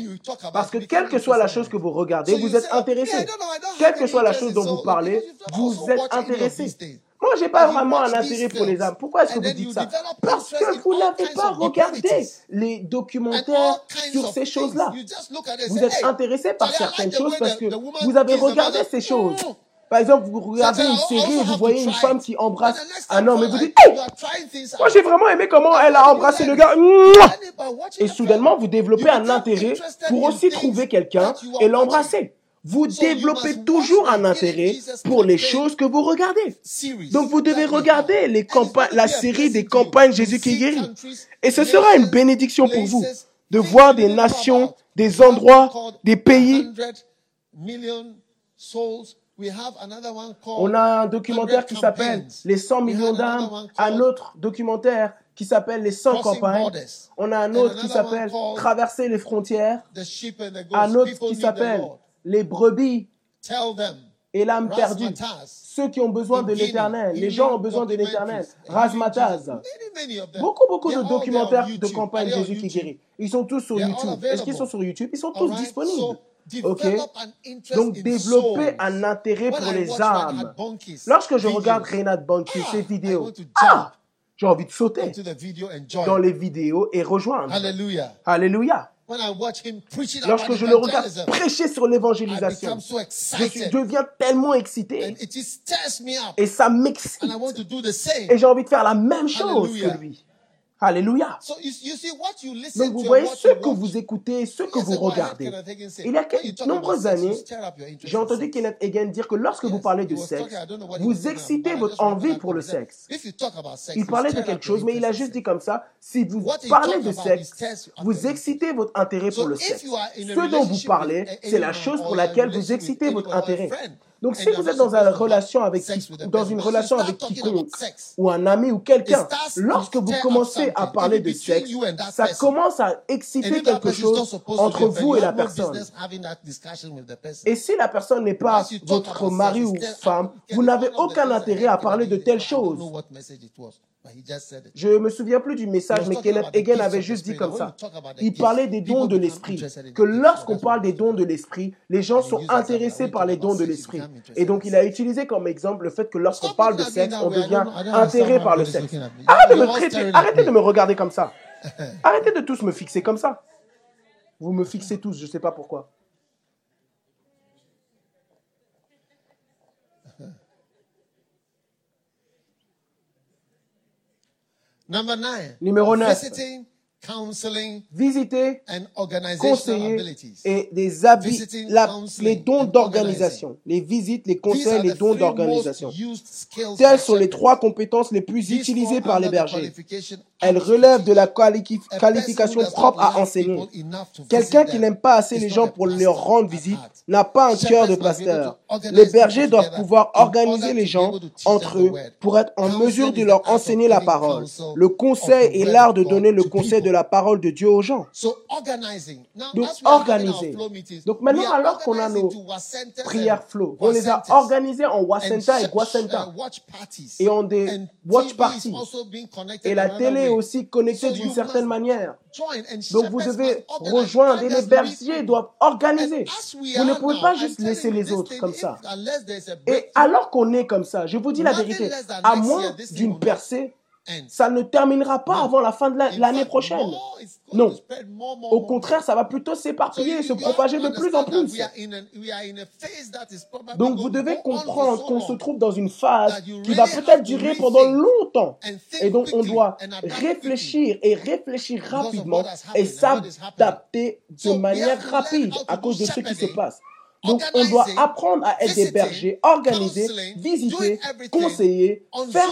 Parce que quelle que soit la chose que vous regardez, vous êtes intéressé. Quelle que soit la chose dont vous parlez, vous êtes intéressé. Moi, j'ai pas vraiment un intérêt pour les âmes. Pourquoi est-ce que vous dites ça Parce que vous n'avez pas regardé les documentaires sur ces choses-là. Vous êtes intéressé par certaines choses parce que vous avez regardé ces choses. Par exemple, vous regardez une série et vous voyez une femme qui embrasse un homme et vous dites, hey, moi j'ai vraiment aimé comment elle a embrassé le gars. Et soudainement, vous développez un intérêt pour aussi trouver quelqu'un et l'embrasser. Vous développez toujours un intérêt pour les choses que vous regardez. Donc vous devez regarder les la série des campagnes Jésus qui guérit. Et ce sera une bénédiction pour vous de voir des nations, des endroits, des pays. On a un documentaire qui s'appelle Les 100 millions d'âmes, un autre documentaire qui s'appelle Les 100 campagnes, on a un autre qui s'appelle Traverser les frontières, un autre qui s'appelle Les brebis et l'âme perdue. Ceux qui ont besoin de l'éternel, les gens ont besoin de l'éternel. Razmataz. Beaucoup, beaucoup de documentaires de campagne Jésus qui guérit. Ils sont tous sur YouTube. Est-ce qu'ils sont sur YouTube? Ils sont tous disponibles. Ok. Donc développer un intérêt pour les âmes. Lorsque je regarde Reinhard Bonnke, ses vidéos, ah, j'ai envie de sauter dans les vidéos et rejoindre. Hallelujah. Alléluia. Lorsque je le regarde prêcher sur l'évangélisation, je deviens tellement excité. Et ça m'excite. Et j'ai envie de faire la même chose que lui. Alléluia. Donc vous voyez ce que vous écoutez, ce que vous regardez. Il y a de nombreuses années, j'ai entendu Kenneth Hagin dire que lorsque vous parlez de sexe, vous excitez votre envie pour le sexe. Il parlait de quelque chose, mais il a juste dit comme ça, si vous parlez de sexe, vous excitez votre intérêt pour le sexe. Ce dont vous parlez, c'est la chose pour laquelle vous excitez votre intérêt. Donc, si vous êtes dans une relation avec dans une relation avec quiconque, ou un ami ou quelqu'un, lorsque vous commencez à parler de sexe, ça commence à exciter quelque chose entre vous et la personne. Et si la personne n'est pas votre mari ou femme, vous n'avez aucun intérêt à parler de telle chose. Je me souviens plus du message, mais Kenneth Hagin avait juste dit comme ça. Il parlait des dons de l'esprit. Que lorsqu'on parle des dons de l'esprit, les gens sont intéressés par les dons de l'esprit. Et donc, il a utilisé comme exemple le fait que lorsqu'on parle de sexe, on devient intéressé par le sexe. Arrêtez de me traiter, arrêtez de me regarder comme ça. Arrêtez de tous me fixer comme ça. Vous me fixez tous, je ne sais pas pourquoi. Numéro 9. Visiter, conseiller et des habits, les dons d'organisation. Les visites, les conseils, les dons d'organisation. Telles sont les trois compétences les plus utilisées par les bergers. Elles relèvent de la qualification propre à enseigner. Quelqu'un qui n'aime pas assez les gens pour leur rendre visite n'a pas un cœur de pasteur. Les bergers doivent pouvoir organiser les gens entre eux pour être en mesure de leur enseigner la parole. Le conseil est l'art de donner le conseil de la parole de Dieu aux gens. Donc, organiser. Donc, maintenant, alors qu'on a nos prières flow, on les a organisées en Wasenta et Guasenta. Et en des watch parties. Et la télé est aussi connectée d'une certaine manière. Donc, vous devez rejoindre et les bergers doivent organiser. Vous ne pouvez pas juste laisser les autres comme ça. Et alors qu'on est comme ça, je vous dis la vérité, à moins d'une percée, ça ne terminera pas avant la fin de l'année prochaine. Non. Au contraire, ça va plutôt s'éparpiller et se propager de plus en plus. Donc vous devez comprendre qu'on se trouve dans une phase qui va peut-être durer pendant longtemps. Et donc on doit réfléchir et réfléchir rapidement et s'adapter de manière rapide à cause de ce qui se passe. Donc, on doit apprendre à être des bergers, organiser, visiter, conseiller, faire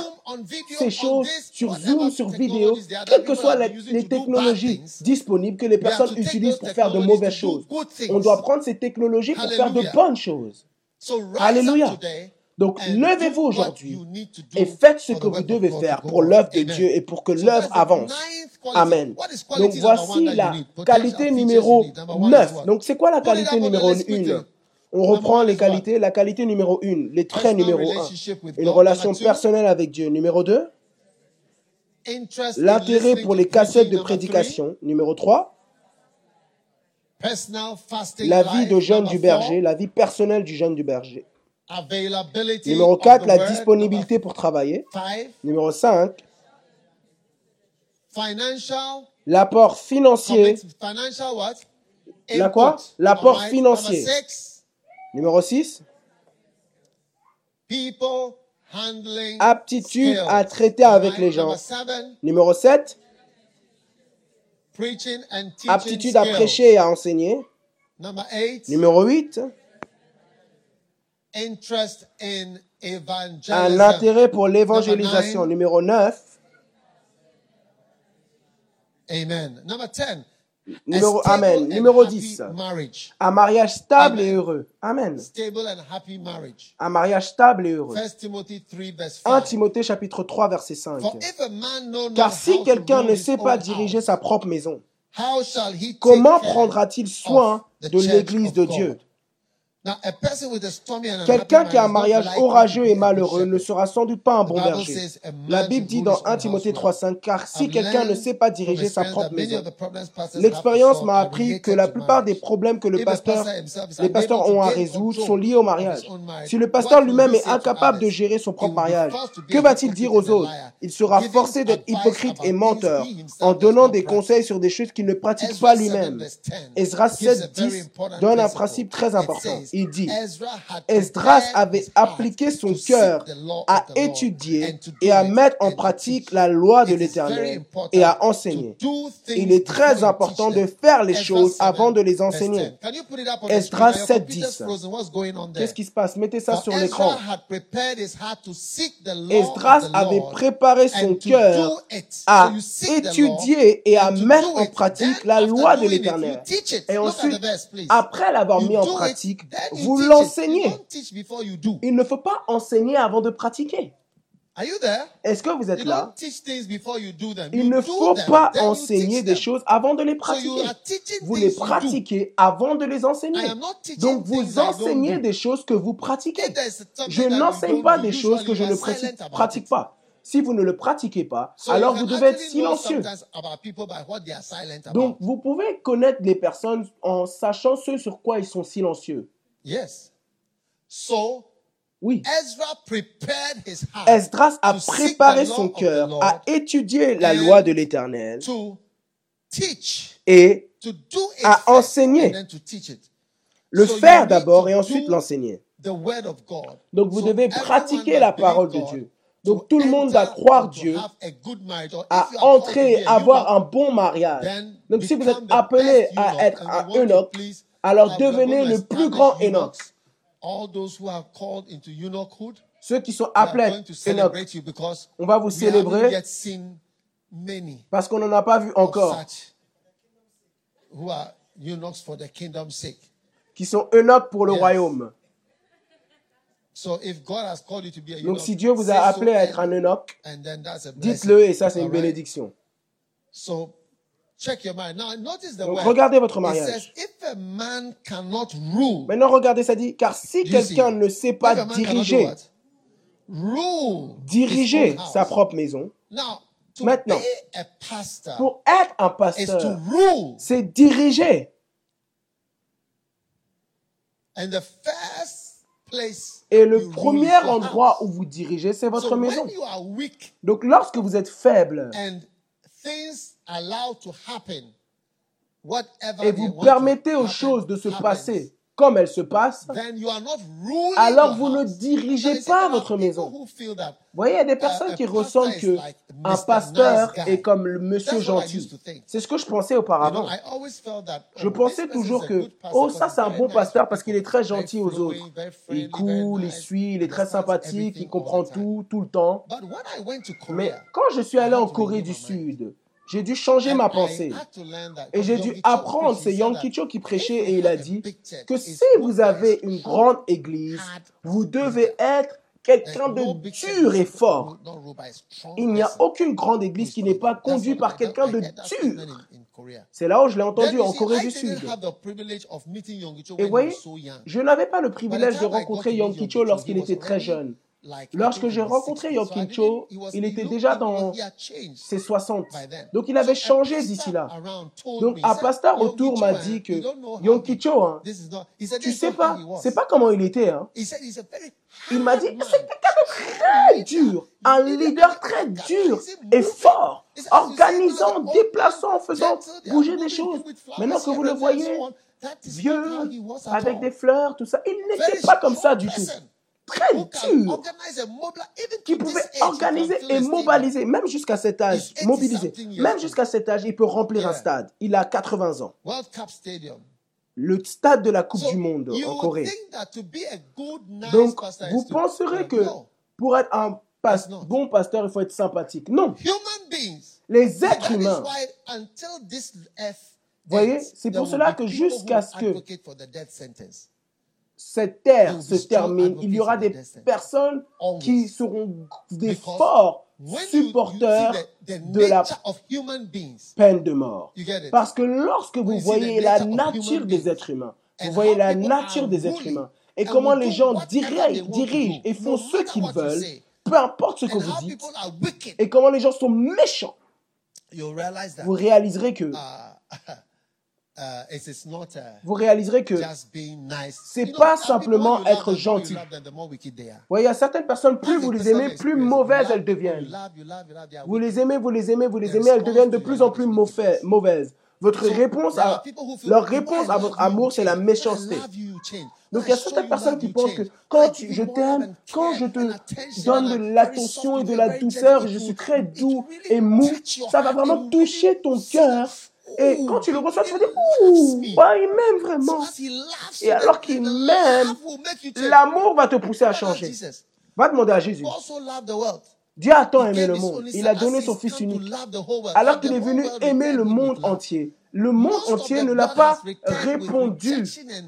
ces choses sur Zoom, sur vidéo, quelles que soient les, technologies disponibles que les personnes utilisent pour faire de mauvaises choses. On doit prendre ces technologies pour faire de bonnes choses. Alléluia. Donc, levez-vous aujourd'hui et faites ce que vous devez faire pour l'œuvre de Dieu et pour que l'œuvre avance. Amen. Donc, voici la qualité numéro 9. Donc, c'est quoi la qualité numéro 1 on reprend les qualités. La qualité numéro une, les traits numéro un. Une relation personnelle avec Dieu. Numéro deux, l'intérêt pour les cassettes de prédication. Numéro trois, La vie de Number du berger, la vie personnelle du jeûne du berger. Numéro of 4, the la disponibilité pour travailler. Numéro 5, financial l'apport financier. commit- financial what? La quoi? L'apport financier. Numéro 6, people handling aptitude à traiter avec les gens. Numéro 7, preaching and teaching aptitude à prêcher et à enseigner. Numéro 8, interest in un intérêt pour l'évangélisation. Numéro 9, Amen. Number 10. numéro, Amen. Numéro happy 10, Marriage. un mariage stable Amen. et heureux. Amen. Stable and happy marriage. Un mariage stable et heureux. 1 Timothy 3 verse 1 5. Timothée chapitre 3 verset 5. For if a man know not Car si quelqu'un ne sait pas diriger sa propre maison, comment prendra-t-il soin de l'église de? Dieu? Quelqu'un qui a un mariage orageux et malheureux ne sera sans doute pas un bon berger. La Bible dit dans his own 1 Timothée house well. 3.5, car si quelqu'un ne sait pas diriger sa propre maison, l'expérience m'a appris que la plupart des problèmes que le pasteur, les pasteurs ont à résoudre sont liés au mariage. Si le pasteur lui-même est incapable de gérer son propre mariage, que va-t-il dire aux autres? Il sera forcé d'être hypocrite et menteur en donnant des conseils sur des choses qu'il ne pratique pas 7 lui-même. verse 10 Ezra gives a 7, very 10 important donne un principe très important. Il dit, Esdras avait appliqué son cœur à étudier et à mettre en pratique la loi de l'Éternel et à enseigner. Il est très important de faire les choses 7 avant de les enseigner. 10. Can you put it up on the Esdras screen? My 7, computer's 10. frozen? What's going on there? Qu'est-ce qui se passe? Mettez ça sur l'écran. Esdras avait préparé son cœur à étudier et à mettre en pratique la loi de l'Éternel. Et ensuite, après l'avoir mis en pratique, vous l'enseignez. Il ne faut pas enseigner avant de pratiquer. Are you there? Est-ce que vous êtes là? Il ne faut pas enseigner des choses avant de les pratiquer. Vous les pratiquez avant de les enseigner. Donc vous enseignez des choses que vous pratiquez. Je n'enseigne pas des choses que je ne pratique, pas. Si vous ne le pratiquez pas, alors vous devez être silencieux. Donc vous pouvez connaître les personnes en sachant ce sur quoi ils sont silencieux. Yes. So Oui. Ezra prepared his heart Esdras a préparé the law son of the cœur à étudier la loi de l'Éternel to teach, et à enseigner. and then to teach it. le faire d'abord et ensuite l'enseigner. The word of God. Donc vous devez pratiquer la parole de Dieu. Donc tout le monde doit croire Dieu, à entrer, avoir un bon mariage. Donc si vous êtes appelé à être un eunuque, alors devenez le plus grand eunuchhood, Ceux qui sont appelés because on va vous célébrer parce qu'on n'en a pas vu encore, qui sont eunuques pour le Yes. royaume. Donc si Dieu vous a appelé à être un blessing. dites-le et ça c'est une bénédiction. So check your mind. Now notice the Donc word. regardez votre It mariage. says, if a man cannot rule, Maintenant regardez ça dit, car si quelqu'un ne sait pas diriger, diriger sa propre maison, Now, to Maintenant, be a pastor pour être un pasteur, c'est diriger. And the first place Et le premier is your endroit house. où vous dirigez, c'est votre so maison. weak Donc lorsque vous êtes faible and things et vous permettez aux choses de se passer comme elles se passent, then you are not ruling alors vous ne dirigez pas votre maison. Vous voyez, il y a des uh, personnes qui ressentent que un pasteur est comme le monsieur gentil. C'est ce que je pensais auparavant. know, I always felt that, Je oh, pensais toujours que, oh, because ça c'est un very bon pasteur parce qu'il est très gentil aux autres. Il very coule, il suit, il est très sympathique, il comprend tout, tout le temps. But when I went to Mais Korea, quand je suis allé en Corée du. Sud, j'ai dû changer ma pensée. Et j'ai dû apprendre, c'est Yang Kicho qui prêchait et il a dit que si vous avez une grande église, vous devez être quelqu'un de dur et fort. Il n'y a aucune grande église qui n'est pas conduite par quelqu'un de dur. C'est là où je l'ai entendu en Corée du Sud. Et vous voyez, je n'avais pas le privilège de rencontrer meet Kicho lorsqu'il était très jeune. Lorsque j'ai rencontré Yokin Cho, il était déjà dans ses 60. Donc il avait changé d'ici là. Donc un pasteur autour m'a dit que Yokin Cho, hein, tu sais pas, c'est pas comment il était. Hein. Il m'a dit, c'est quelqu'un très dur, un leader très dur et fort, organisant, déplaçant, faisant bouger des choses. Maintenant que vous le voyez, vieux, avec des fleurs, tout ça, il n'était pas comme ça du tout très qui pouvait organiser et mobiliser, même jusqu'à cet âge, mobiliser, même jusqu'à cet âge, il peut remplir un stade. Il a 80 ans. Le stade de la Coupe du Monde en Corée. Donc, vous penserez que pour être un bon pasteur, il faut être sympathique. Non. Les êtres humains. Vous voyez, c'est pour cela que jusqu'à ce que cette terre se termine, il y aura des personnes qui seront des forts supporters de la peine de mort. Parce que lorsque vous voyez la nature des êtres humains, vous voyez la nature des êtres humains, et comment les gens dirigent et font ce qu'ils veulent, peu importe ce que vous dites, et comment les gens sont méchants, vous réaliserez que Uh, vous réaliserez que c'est pas simplement être gentil. voyez, il y a certaines personnes, plus vous les aimez, plus mauvaises elles deviennent. Vous les aimez, vous les aimez, vous les aimez, elles deviennent de plus en plus mauvaises. Votre réponse à, leur réponse à votre amour, c'est la méchanceté. Donc il y a certaines personnes qui pensent que quand je t'aime, quand je te donne de l'attention et de la douceur, je suis très doux et mou, ça va vraiment toucher ton cœur et quand tu le reçois, tu vas dire, ouh, bah, il m'aime vraiment. Et alors qu'il m'aime, l'amour va te pousser à changer. Va demander à Jésus. Dieu a tant aimé le monde. Il a donné son Fils unique. Alors qu'il est venu aimer le monde entier. Le monde entier ne l'a pas répondu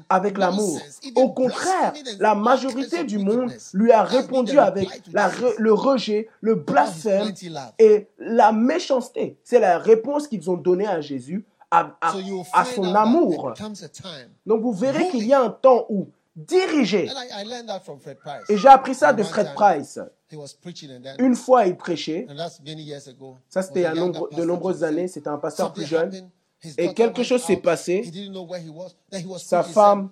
avec l'amour. Au contraire, la majorité du monde lui a répondu avec le rejet, le blasphème et la méchanceté. C'est la réponse qu'ils ont donnée à Jésus, à, son amour. Donc vous verrez qu'il y a un temps où diriger. Et j'ai appris ça de Fred Price. Une fois, il prêchait. Ça, c'était de nombreuses années. C'était un pasteur plus jeune. Et quelque chose s'est passé. Sa femme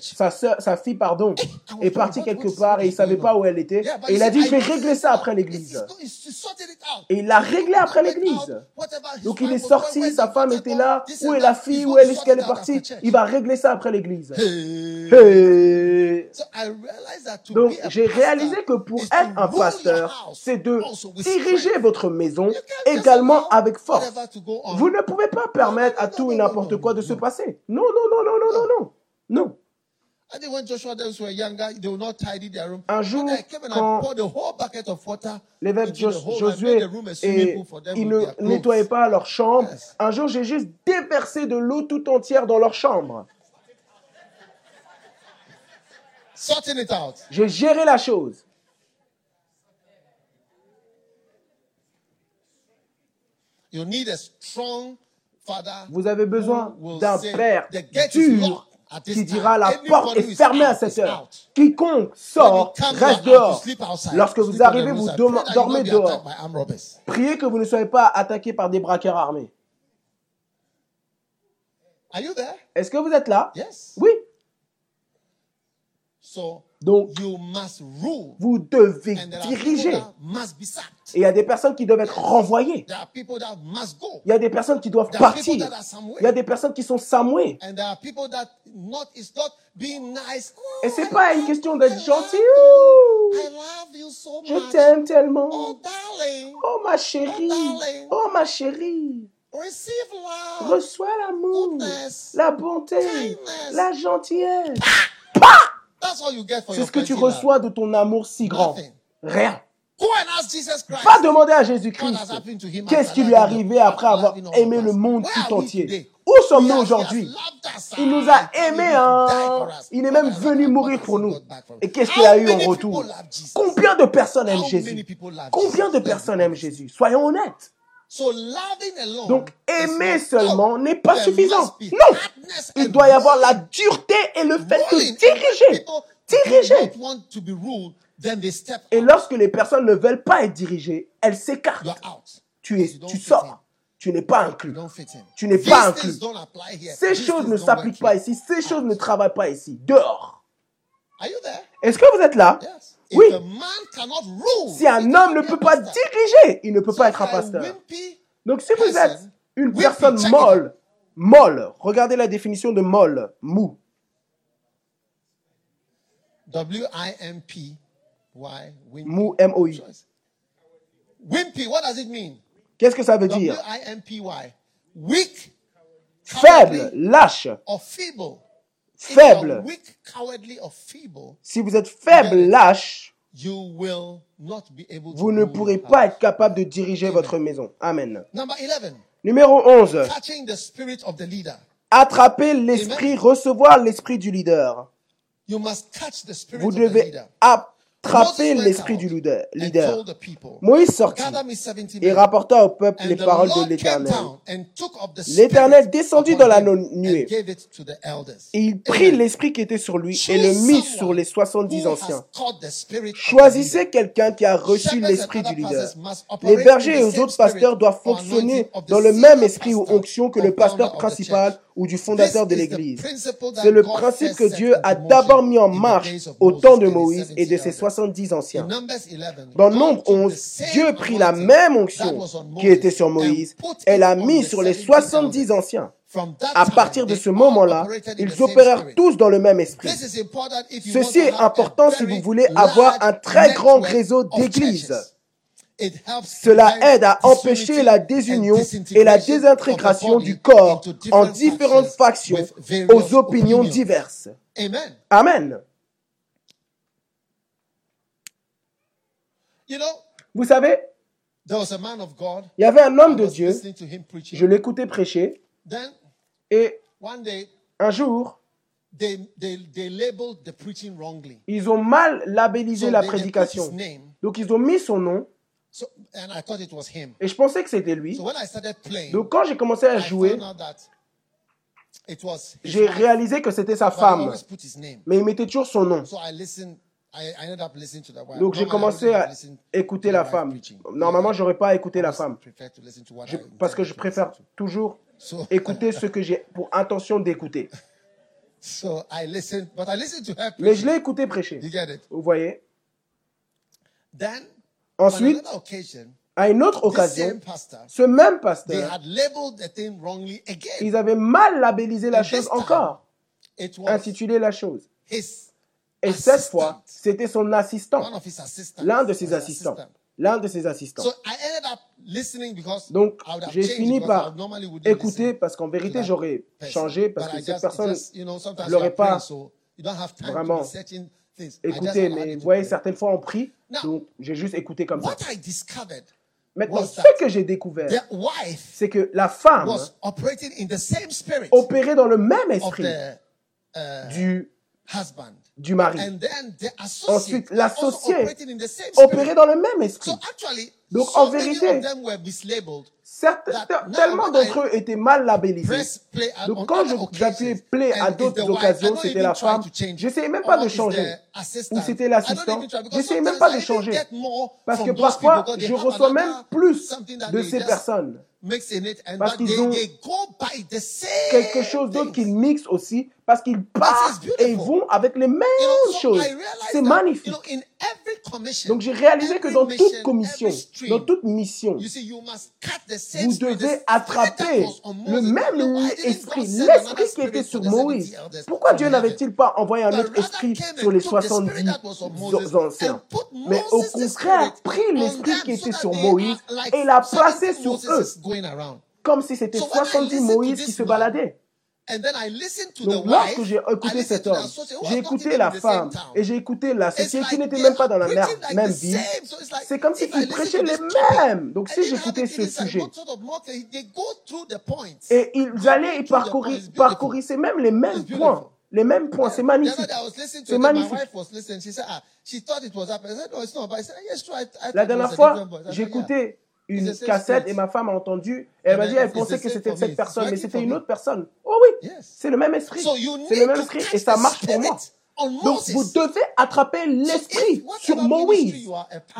sa, sa fille, pardon, est partie quelque part et il savait pas où elle était. Et il a dit, je vais régler ça après l'église. Et il l'a réglé après l'église. Donc il est sorti, sa femme était là. Où est la fille? Où est-ce qu'elle est partie? Il va régler ça après l'église. Donc j'ai réalisé que pour être un pasteur, c'est de diriger votre maison également avec force. Vous ne pouvez pas permettre à tout et n'importe quoi de se passer. Non, non, non, non, non non, non, non. Un jour, quand l'évêque Josué et ils ne nettoyaient pas leur chambre, un jour j'ai juste déversé de l'eau tout entière dans leur chambre. J'ai géré la chose. You need a strong vous avez besoin d'un père dur qui dira la porte est fermée à cette heure. Quiconque sort reste dehors. Lorsque vous arrivez, vous dormez dehors. Priez que vous ne soyez pas attaqué par des braqueurs armés. Est-ce que vous êtes là? Oui. Donc, vous devez diriger. Et il y a des personnes qui doivent être renvoyées. Il y a des personnes qui doivent partir. Il y a des personnes qui sont samouées. Et c'est pas une question d'être gentil. Je t'aime tellement. Oh ma chérie. Oh ma chérie. Reçois l'amour, la bonté, la gentillesse. C'est ce que tu reçois de ton amour si grand. Rien. Va demander à Jésus-Christ qu'est-ce qui lui est arrivé après avoir aimé le monde tout entier? Où sommes-nous aujourd'hui? Il nous a aimés. Hein? Il est même venu mourir pour nous. Et qu'est-ce qu'il a eu en retour? Combien de personnes aiment Jésus? Combien de personnes aiment Jésus? Soyons honnêtes. Donc aimer seulement n'est pas suffisant. Non, il doit y avoir la dureté et le fait de diriger. diriger. Et lorsque les personnes ne veulent pas être dirigées, elles s'écartent. Tu, es, tu sors. Tu n'es pas inclus. Tu n'es pas inclus. Ces choses ne s'appliquent pas ici. Ces choses ne travaillent pas ici. Dehors. Are you there? Est-ce que vous êtes là? Oui. If a man cannot rule, Si un homme ne peut pas diriger, il ne peut pas être un pasteur. Donc si vous êtes une personne molle, molle, regardez la définition de molle, mou. W-I-M-P, why? Wimpy. Mou, M-O-U. Wimpy, what does it mean? Qu'est-ce que ça veut dire? W-I-M-P-Y. Weak, Faible, lâche, or feeble. Faible. weak, cowardly, or feeble, Si vous êtes faible, lâche, you will not be able to vous ne pourrez pas être capable de diriger votre maison. Amen. Number 11. Numéro 11. Catching the spirit of the leader. Attraper l'esprit, recevoir l'esprit du leader. You must catch the spirit Vous of the devez leader. Attraper went l'esprit du leader. Moïse sortit Gather me 70 et rapporta au peuple les paroles de l'Éternel. L'Éternel descendit dans la nuée. Et il prit l'esprit qui était sur lui et le mit sur les someone 70 who anciens. Choisissez quelqu'un qui a reçu l'esprit du leader. Les bergers et les autres pasteurs doivent fonctionner dans le même esprit ou onction que le pasteur principal. Ou du fondateur de l'Église. C'est le principe que Dieu a d'abord mis en marche au temps de Moïse et de 70 ses elders. 70 In anciens. Numbers 11, Dans Nombre took the 11, same Dieu prit la même onction qui était sur Moïse et l'a on mis the sur les 70 70 elders. anciens. À partir de ce moment-là, ils opérèrent tous dans le même esprit. Ceci est important si vous voulez avoir un très grand réseau d'églises. Churches. It helps Cela aide à empêcher la désunion et la désintégration du corps en different différentes factions aux opinions diverses. Amen. Amen. You know, Vous savez, there was a man of God. il y avait un homme I de Dieu, je l'écoutais prêcher, Then et one day un jour, they they they labeled the preaching wrongly. ils ont mal labellisé la prédication. Donc ils ont mis son nom, So and I thought it was him. et je pensais que c'était lui. So when I started playing, Donc quand j'ai commencé à I jouer, found out that it was his j'ai réalisé que c'était sa femme, mais il mettait toujours son nom. So I listened. I, I ended up listening to the wife. Donc j'ai Normally, I commencé wouldn't à have listened écouter to the la femme. Normalement, j'aurais pas écouté I la femme, prefer to listen to what Je- I parce que je to préfère listen to. toujours So, écouter ce que j'ai pour intention d'écouter. so I listened, but I listened to her Mais je l'ai écouté prêcher. You get it? Vous voyez? Ensuite, à une autre occasion, ce même pasteur, ils avaient mal labellisé la chose encore, intitulé la chose. Et cette fois, c'était son assistant, l'un de ses assistants. assistant. L'un de ses assistants. Donc, j'ai fini par écouter parce qu'en vérité, j'aurais changé parce que cette personne are l'aurais pas vraiment allowed Mais vous voyez, certaines fois, on prie, donc j'ai juste écouté comme ça. What I discovered Maintenant, ce that que j'ai découvert, c'est que la femme was operating in the same spirit opérait dans le même esprit the uh, du. Du mari. And then the associate Ensuite, l'associé. Opérait dans le même esprit. So actually, Donc, en vérité, tellement d'entre eux étaient mal labellisés. Donc quand j'appuyais play à d'autres occasions, c'était la femme. J'essayais même pas de changer. Ou c'était l'assistant. J'essayais même pas de changer. Parce que parfois, je reçois même plus de ces personnes. Parce qu'ils ont Quelque chose d'autre qu'ils mixent aussi, parce qu'ils partent beautiful. et ils vont avec les mêmes You know, so choses. C'est that, magnifique. You know, Donc j'ai réalisé que dans toute commission, stream, dans toute mission, You see, you must cut the same vous devez attraper le même esprit, l'esprit qui était sur the 70 Moïse. Pourquoi Dieu n'avait-il pas envoyé un autre esprit sur les took the spirit 70 that was on Moses anciens? Mais au contraire, pris l'esprit qui était sur Moïse et l'a placé 70 sur eux, going around. comme si c'était So when I 70 listen to Moïse qui se baladaient. And then I listened to Donc the lorsque j'ai écouté cet homme, j'ai écouté la femme et j'ai écouté l'associé like qui n'était même pas dans la même like, C'est comme si ils prêchaient les mêmes. Donc si j'écoutais ce sujet, et ils allaient et parcourissaient même les mêmes points. Les mêmes points, c'est magnifique. C'est magnifique. ah, La dernière fois, j'écoutais une cassette et ma femme a entendu. Et elle m'a dit, elle pensait que c'était cette personne, mais c'était une autre personne. Oh oui, Yes. c'est le même esprit. C'est le même esprit et ça marche pour moi. Donc vous devez attraper l'esprit sur Moïse.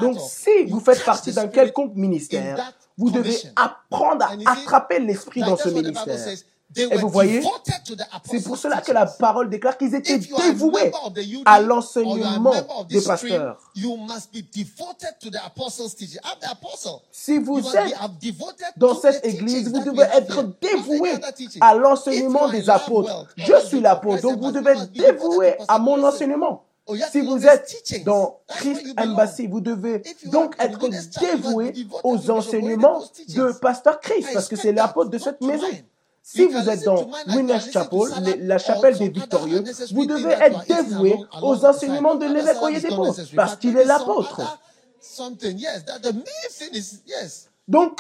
Donc si vous faites partie d'un quelconque in ministère, vous devez apprendre à attraper l'esprit dans ce ministère. Et vous voyez, C'est pour cela que la parole déclare qu'ils étaient dévoués à l'enseignement des pasteurs. Si vous êtes dans cette église, vous devez être dévoué à l'enseignement des love apôtres. Je suis l'apôtre, donc vous devez être dévoué à mon enseignement. Oh, Si vous êtes dans Christ. Embassy, vous devez donc être dévoué aux enseignements de Pasteur Christ, parce que c'est l'apôtre de cette maison. Si vous êtes dans Winners Chapel, la chapelle des Victorieux, vous devez être dévoué aux enseignements de l'évêque Oyedepo, parce qu'il est l'apôtre. Donc,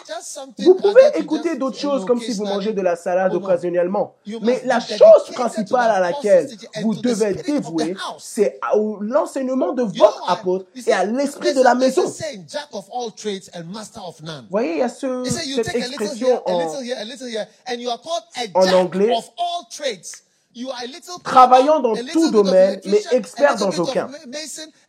vous pouvez écouter d'autres choses comme si vous mangez de la salade occasionnellement. Mais la chose principale à laquelle vous devez house. c'est l'enseignement de votre apôtre et à l'esprit de la maison. Vous voyez, il y a ce, cette expression en anglais, travaillant dans tout domaine, mais expert dans aucun.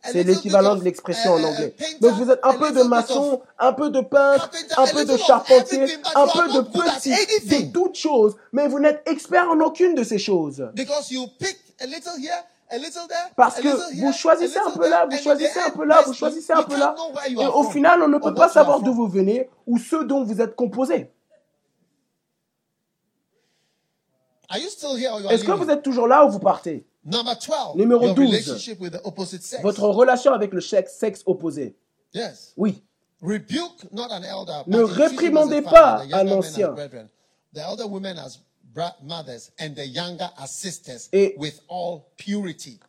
C'est l'équivalent de l'expression en uh, anglais. painter, Donc vous êtes un peu de maçon, un peu de peintre, un peu de charpentier, un peu de petit, de toutes choses, mais vous n'êtes expert en aucune de ces choses. Parce que vous choisissez un peu là, vous choisissez un peu là, vous choisissez un peu là. Et au final, on ne peut pas savoir d'où vous venez ou ce dont vous êtes composé. Are you still here or you are Est-ce que vous êtes toujours là ou vous partez? Number 12. Numéro your 12. relationship with the opposite sex. Votre relation avec le sexe sexe opposé. Yes. Oui. Rebuke not an elder. Ne réprimandez pas un ancien. Et with all purity.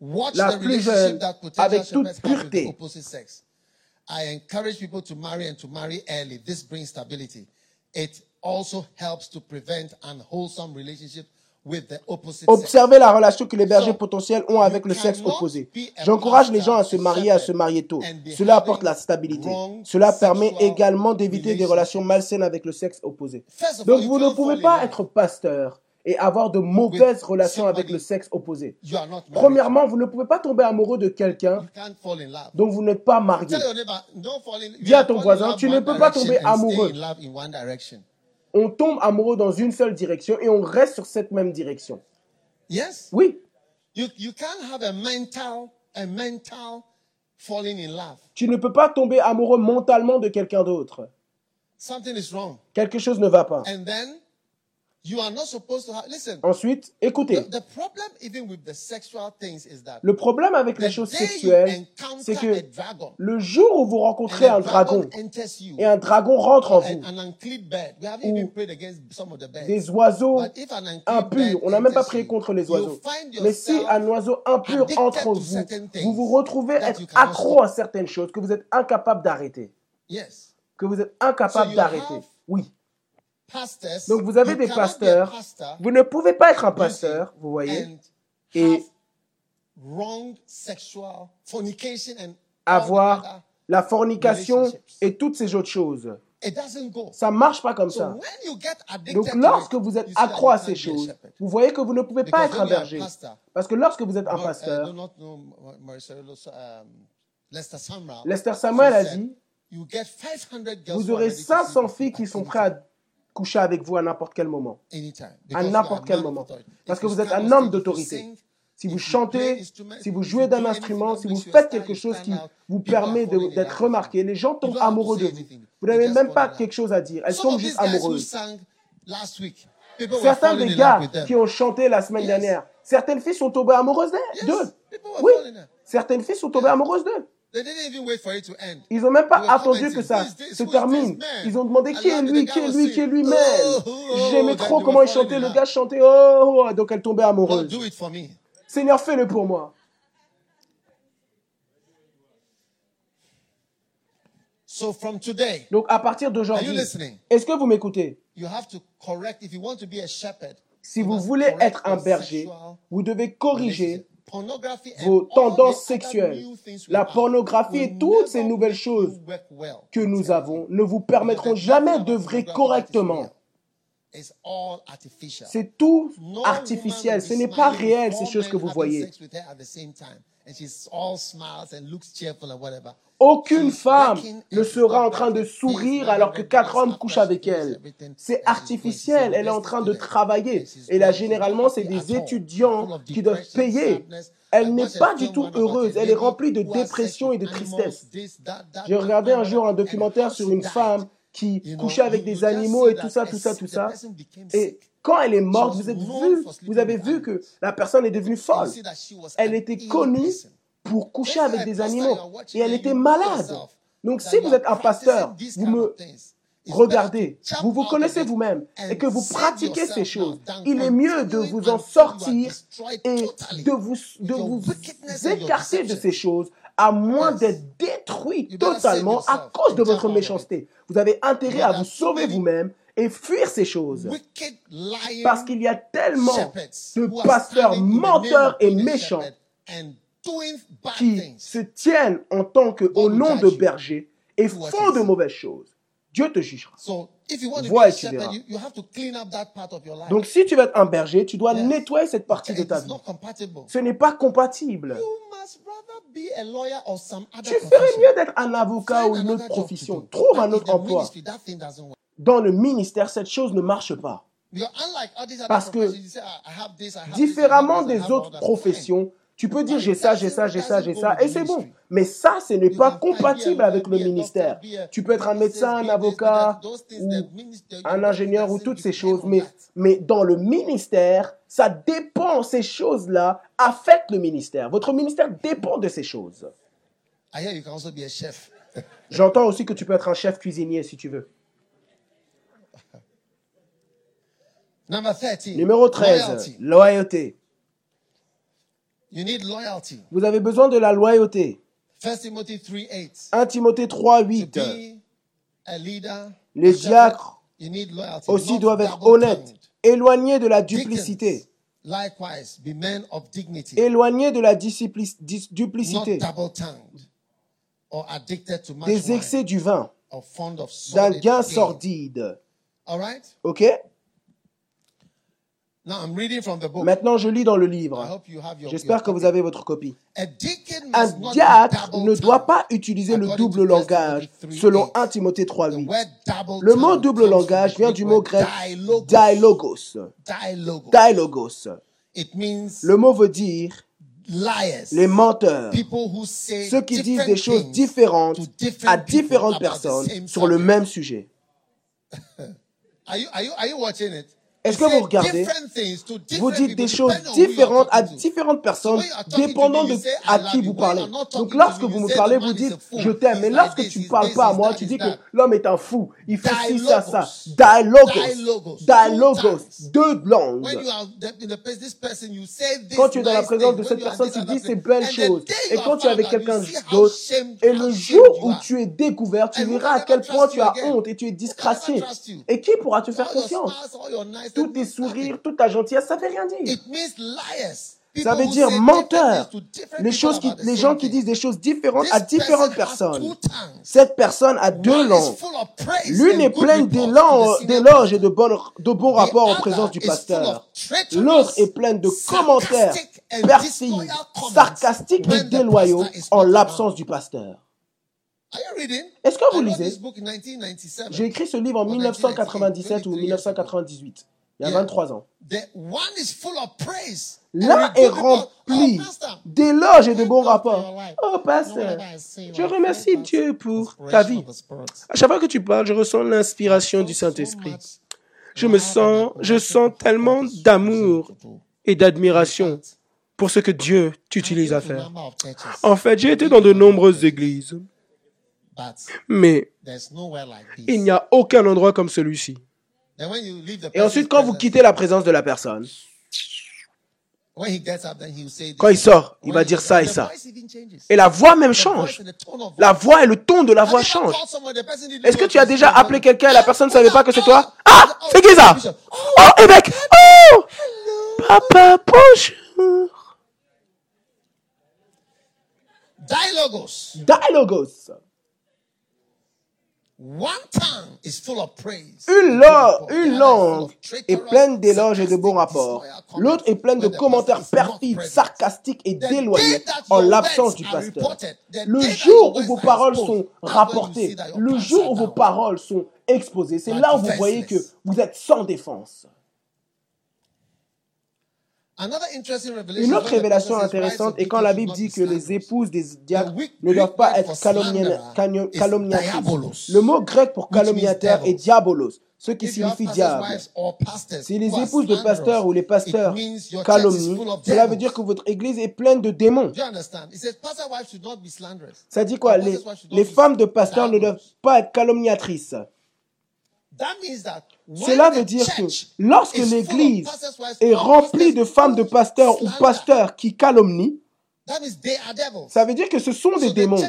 Watch la the plus relationship jeune avec toute pureté. opposite sex. I encourage people to marry and to marry early. This brings stability. It also helps to prevent unwholesome relationship with the opposite sex. Observez la relation que les bergers potentiels ont avec le sexe opposé. J'encourage les gens à se marier, à se marier tôt. Cela apporte la stabilité. Cela permet également d'éviter des relations relationships. malsaines avec le sexe opposé. Donc vous ne pouvez fall in pas love. être pasteur et avoir de mauvaises with relations avec le sexe opposé. You are not married. Premièrement, vous ne pouvez pas tomber amoureux de quelqu'un dont vous n'êtes pas marié. Dis à you ton voisin, love tu ne peux pas tomber amoureux. On tombe amoureux dans une seule direction et on reste sur cette même direction. Yes? Oui, You you can't have a mental a mental falling in love. tu ne peux pas tomber amoureux mentalement de quelqu'un d'autre. Something is wrong. Quelque chose ne va pas. And then Ensuite, écoutez. The, the problem even with the sexual things is that Le problème avec the les choses sexuelles, c'est que dragon le jour où vous and rencontrez a un dragon et un dragon rentre en vous, Ou des oiseaux But if an unclean impurs, on n'a même pas prié you, contre les oiseaux, mais si un oiseau impur entre en vous, certain things vous vous retrouvez that être accro à certaines choses que vous êtes incapable d'arrêter. Yes. Que vous êtes incapable d'arrêter. Oui. Donc vous avez des pasteurs. Vous ne pouvez pas être un pasteur, vous voyez, et avoir la fornication et toutes ces autres choses. Ça marche pas comme ça. Donc lorsque vous êtes accro à ces choses, vous voyez que vous ne pouvez pas être un berger. Parce que lorsque vous êtes un uh, pasteur, Marcelo, um, Lester Samuel. A dit, You get 500 girls vous aurez ready to 500 sleep with filles qui sont prêtes à. Coucher avec vous à n'importe quel moment. À n'importe quel moment. Parce que vous êtes un homme d'autorité. Si vous chantez, si vous jouez d'un instrument, si vous faites quelque chose qui vous permet d'être remarqué, les gens tombent amoureux de vous. Vous n'avez même pas quelque chose à dire. Elles tombent juste amoureuses. Certains des gars qui ont chanté la semaine dernière, certaines filles sont tombées amoureuses d'eux. Oui, certaines filles sont tombées amoureuses d'eux. They didn't even wait for it to end. Ils n'ont même pas attendu que ça "Who is this? se termine. Ils ont demandé qui est lui, qui est lui, qui est singing, lui, man. "Oh, oh, J'aimais oh." trop comment il chantait. Le gars chantait, oh, oh, donc elle tombait amoureuse. Seigneur, fais-le pour moi. So from today, Donc à partir d'aujourd'hui, est-ce que vous m'écoutez? You have to correct if you want to be a shepherd. Si vous voulez être un berger, vous devez corriger vos tendances sexuelles. La pornographie et toutes ces nouvelles choses que nous avons ne vous permettront jamais d'œuvrer correctement. C'est tout artificiel. Ce n'est pas réel, ces choses que vous voyez. Aucune femme ne sera en train de sourire alors que quatre hommes couchent avec elle. C'est artificiel. Elle est en train de travailler. Et là, généralement, c'est des étudiants qui doivent payer. Elle n'est pas du tout heureuse. Elle est remplie de dépression et de tristesse. J'ai regardé un jour un documentaire sur une femme qui couchait avec des animaux et tout ça, tout ça, tout ça. Et quand elle est morte, vous, êtes vu, vous avez vu que la personne est devenue folle. Elle était connue. Pour coucher avec des animaux. Et elle était malade. Donc si you vous êtes un pasteur, vous me regardez, vous vous connaissez vous-même et que vous pratiquez ces choses. Il est mieux de vous en sortir et de vous, de vous écarter de ces choses à moins d'être détruit totalement à cause de votre méchanceté. Vous avez intérêt à vous sauver vous-même et fuir ces choses. Parce qu'il y a tellement de pasteurs menteurs et méchants qui se tiennent en tant que au nom de berger et font de mauvaises choses. Dieu te jugera. Vois et tu verras. Donc si tu veux être un berger, tu dois nettoyer cette partie de ta vie. Ce n'est pas compatible. Tu ferais mieux d'être un avocat ou une autre profession. Trouve un autre emploi. Dans le ministère, cette chose ne marche pas. Parce que "Ah, Différemment des autres all that." professions, tu peux dire j'ai ça, j'ai ça, j'ai ça, j'ai ça, et c'est bon. Mais ça, ce n'est pas compatible avec le ministère. Tu peux être un médecin, un avocat ou un ingénieur ou toutes ces choses, mais, mais dans le ministère, ça dépend, ces choses-là affectent le ministère. Votre ministère dépend de ces choses. J'entends aussi que tu peux être un chef cuisinier si tu veux. Number 13. Numéro 13, Loyalty. loyauté. You need loyalty. Vous avez besoin de la loyauté. 1 Timothy 3 8. 1 Timothée 3, To 8. be a leader, Les diacres you need loyalty. aussi doivent être honnêtes, éloignés de la duplicité, Deacons, likewise, be men of dignity, éloignés de la duplicité, double-tongued or addicted to much des wine excès du vin, d'un gain gain. sordide. All right? Ok Now I'm reading from the book. Maintenant, je lis dans le livre. J'espère que vous avez votre copie. Un diacre ne doit pas utiliser le double 1 langage Timothy 3, selon 8. 1 Timothée 3, The 8. word double Le mot double langage vient du mot grec dialogos. dialogos. Le mot veut dire les menteurs, ceux qui disent des choses différentes à différentes personnes sur le même sujet. Est-ce que vous regardez Vous dites des choses différentes à différentes personnes, dépendant de à "I love qui you." vous parlez. Donc lorsque vous me parlez, "The vous dites je t'aime. Mais lorsque tu ne parles pas à moi, tu dis que l'homme est un fou. Il fait ci, ça, ça. Dialogos. Dialogos. Deux langues. Quand tu es dans la présence de cette personne, tu dis ces belles choses. Et quand tu es avec quelqu'un d'autre, et le jour où tu es découvert, tu verras à quel point tu as honte et tu es disgracié. Et qui pourra te faire confiance Tous tes sourires, toute ta gentillesse, ça veut rien dire. Ça veut dire menteur. Les, choses qui, les gens qui disent des choses différentes à différentes personnes. Cette personne a deux langues. L'une est pleine d'éloges et pastor. de, bonnes- de bons rapports en présence du pasteur. L'autre est pleine de commentaires comments sarcastiques et déloyaux en l'absence du pasteur. Are you reading? Est-ce que vous lisez? this book in 1997. J'ai écrit ce livre en Or 1997 ou 1998, 1998, il y a Yeah. 23 ans. The one is full of praise. L'un est rempli Oh, pastor, d'éloges et de bons rapports. Oh, pasteur, je remercie Dieu pour ta vie. À chaque fois que tu parles, je ressens l'inspiration du Saint-Esprit. Je me sens, je sens tellement d'amour et d'admiration pour ce que Dieu t'utilise à faire. En fait, j'ai été dans de nombreuses églises, mais il n'y a aucun endroit comme celui-ci. Et ensuite, quand vous quittez la présence de la personne, quand il sort, il va dire ça et ça. Et la voix même change. La voix et le ton de la voix changent. Est-ce que tu as déjà appelé quelqu'un et la personne ne savait pas que c'est toi? Ah C'est qui ça? Oh, évêque Oh Papa, bonjour Dialogos. Dialogos. Une, lo- une langue est pleine d'éloges et de bons rapports. L'autre est pleine de commentaires perfides, sarcastiques et déloyés en l'absence du pasteur. Le jour où vos paroles sont rapportées, le jour où vos paroles sont exposées, c'est là où vous voyez que vous êtes sans défense. Une autre révélation intéressante est quand la Bible dit que les épouses des diacres ne doivent pas être calomnia- calomnia- calomniatrices. Le mot grec pour calomniateur est diabolos, ce qui signifie diable. Si les épouses de pasteurs ou les pasteurs calomnient, cela veut dire que votre église est pleine de démons. Ça dit quoi? Les, les femmes de pasteurs ne doivent pas être calomniatrices. Cela veut dire que lorsque l'église est remplie de femmes de pasteurs ou pasteurs qui calomnient, ça veut dire que ce sont des démons.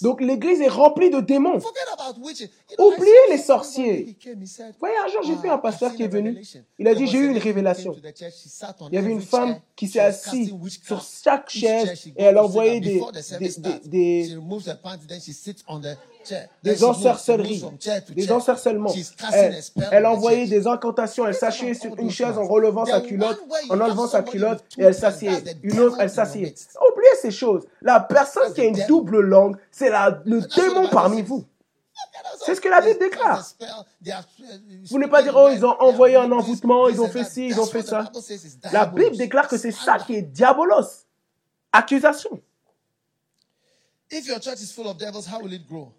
Donc l'église est remplie de démons. Oubliez les sorciers. Vous voyez, un jour, j'ai vu un pasteur qui est venu. Il a dit, j'ai eu une révélation. Il y avait une femme qui s'est assise sur chaque chaise et elle envoyait des, des, des, des, des encerceleries, des encerclements. Elle, elle envoyait des incantations. Elle s'asseyait sur une chaise en relevant sa culotte, en enlevant sa culotte, et elle s'asseyait. Une autre, elle s'asseyait. Oubliez ces choses. La personne qui a une double langue, c'est la- le démon parmi vous. C'est ce que la Bible déclare. Vous ne pas dire, oh, ils ont envoyé un envoûtement, ils ont fait ci, ils ont fait ça. La Bible déclare que c'est ça qui est diabolos. Accusation.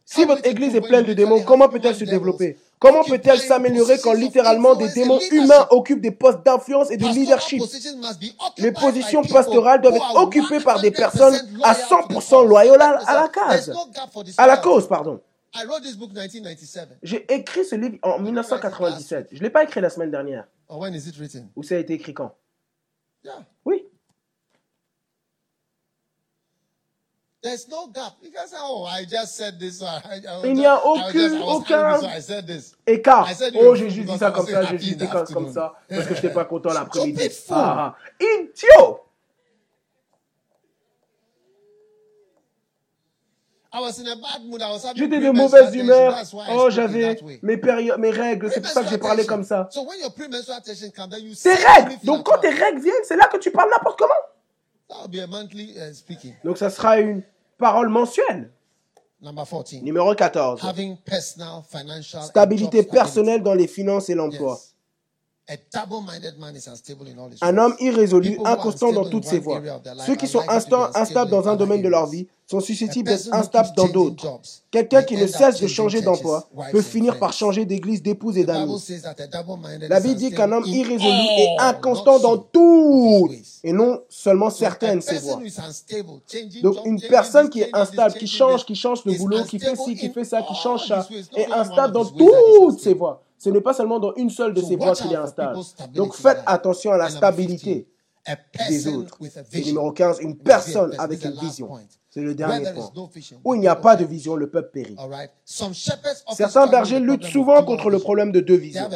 Si votre église est pleine de démons, comment peut-elle se développer? Comment peut-elle s'améliorer quand littéralement des démons humains occupent des postes d'influence et de leadership? Les positions pastorales doivent être occupées par des personnes à 100% loyales à la case, à la cause, pardon. J'ai écrit ce livre en 1997. Je ne l'ai pas écrit la semaine dernière. Or when is it written? Ou ça a été écrit quand? Yeah. Oui. There's no gap. You guys say, oh, I just said this. I, I, I was Il n'y a aucune- aucun-. Écart. Oh, j'ai juste dit ça comme ça, j'ai juste dit the comme, ça, parce que je n'étais pas content l'après-midi. Ah, ah. Idiot J'étais de mauvaise humeur. Oh, j'avais mes mes règles. C'est pour ça que j'ai parlé comme ça. Tes règles. Donc quand tes règles viennent, c'est là que tu parles n'importe comment. Uh. Donc ça sera une parole mensuelle. Number 14. Numéro 14. Having personal, financial, and Stabilité personnelle dans les finances et l'emploi. Yes. A double-minded man is unstable in all his Un homme irrésolu, inconstant dans toutes ses voies. Ceux qui sont instables in dans un domaine de leur vie sont susceptibles d'être instables dans d'autres. Quelqu'un qui ne cesse de changer d'emploi peut finir par changer d'église, d'épouses et double-minded La Bible dit qu'un homme irrésolu est inconstant dans tout et non seulement certaines ses voies. Donc une personne qui est instable, qui change, qui change le boulot, qui fait ci, qui fait ça, qui change ça, est instable dans toutes ses voies. Ce n'est pas seulement dans une seule de ses voies qu'il est instable. Donc faites attention à la And number 15, stabilité des autres. Et numéro 15, une personne avec une vision. C'est le dernier point. Où il n'y a pas de vision, le peuple périt. Certains bergers luttent souvent contre le problème de deux visions.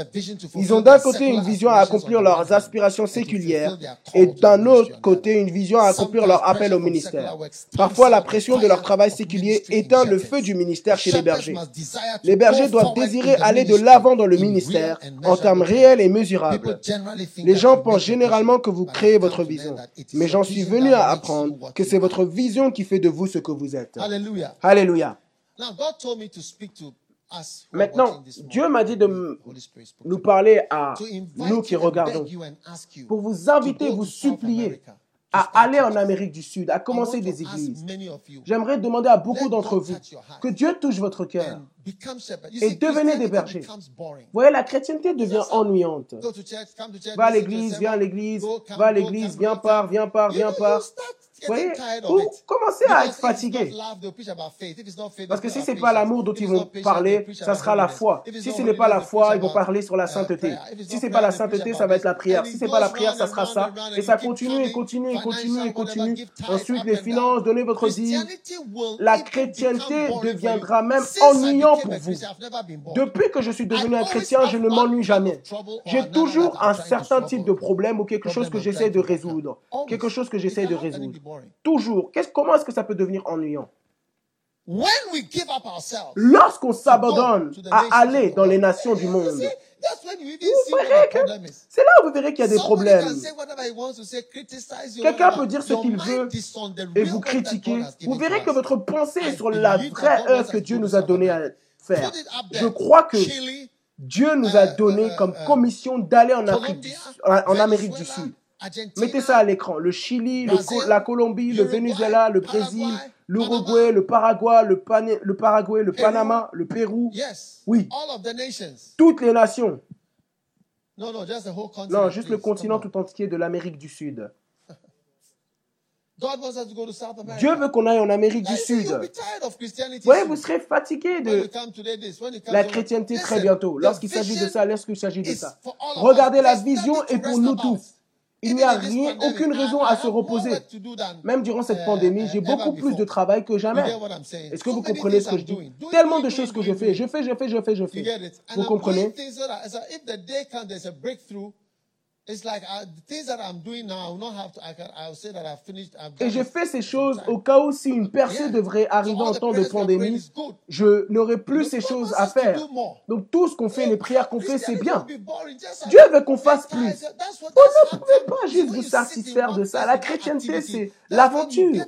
Ils ont d'un côté une vision à accomplir on the leurs aspirations séculières et d'un autre côté une vision à accomplir leur appel au ministère. Parfois, la pression de leur travail séculier éteint le feu du ministère chez les bergers. Les bergers doivent désirer aller de l'avant dans le ministère en termes réels et mesurables. Les gens pensent généralement que vous créez votre vision, mais j'en suis venu à apprendre que c'est votre vision qui fait de vous ce que vous êtes. Alléluia. Maintenant, Dieu m'a dit de nous parler à nous qui regardons, pour vous inviter, vous supplier à aller en. Amérique du Sud, à commencer des églises. J'aimerais demander à beaucoup d'entre vous que Dieu touche votre cœur. Et devenez des bergers. Vous voyez, la chrétienté devient ennuyante. Va à l'église, viens à l'église, va à l'église, viens par, viens par, viens par. Voyez, vous commencez à être fatigué. Parce que si c'est about pas l'amour dont ils vont parler, ça sera la foi. Si ce n'est pas la foi, ils vont parler sur la uh, sainteté. Si not c'est pas la sainteté, ça va être la prière. Si it c'est pas la prière, ça sera ça. Et ça continue et continue et continue et continue. Ensuite, les finances, donnez votre dîme. La chrétienté deviendra même ennuyant pour vous. Depuis que je suis devenu un chrétien, je ne m'ennuie jamais. J'ai toujours un certain type de problème ou quelque chose que j'essaie de résoudre. Quelque chose que j'essaie de résoudre. Toujours. Comment est-ce que ça peut devenir ennuyant? Lorsqu'on s'abandonne à aller dans les nations du monde, c'est là où vous verrez qu'il y a des problèmes. Quelqu'un peut dire ce qu'il veut et vous critiquer. Vous verrez que votre pensée est sur la vraie œuvre que Dieu nous a donné something. à faire. Je crois que Dieu nous a Euh, donné comme euh, commission d'aller en Amérique du Sud. Mettez ça à l'écran. Le Chili, le la Colombie, le Venezuela, le Brésil, l'Uruguay, le Paraguay, le, Pana- le Paraguay, le. Panama, le Pérou. Yes. Oui. All of the nations. Toutes les nations. No, no, just the whole continent. Non, juste le continent on. tout entier de l'Amérique du Sud. God wants us to go to South America. Dieu veut qu'on aille en Amérique du Sud. Christianity Vous voyez, soon. vous serez fatigué de la chrétienté très bientôt. Lorsqu'il s'agit de vision ça, lorsqu'il s'agit de ça. Regardez la vision est pour nous tous. Il n'y a rien, aucune raison à se reposer. Même durant cette pandémie, j'ai beaucoup plus de travail que jamais. Est-ce que vous comprenez ce que je dis? Tellement de choses que je fais. Je fais, je fais, je fais, je fais. Vous comprenez? Et je fais ces choses au cas où si une percée devrait arriver en temps de pandémie, je n'aurai plus ces choses à faire. Donc tout ce qu'on fait, les prières qu'on fait, c'est bien. Dieu veut qu'on fasse plus. Vous that's ne time- pas juste vous satisfaire de ça. La chrétienté, c'est l'aventure.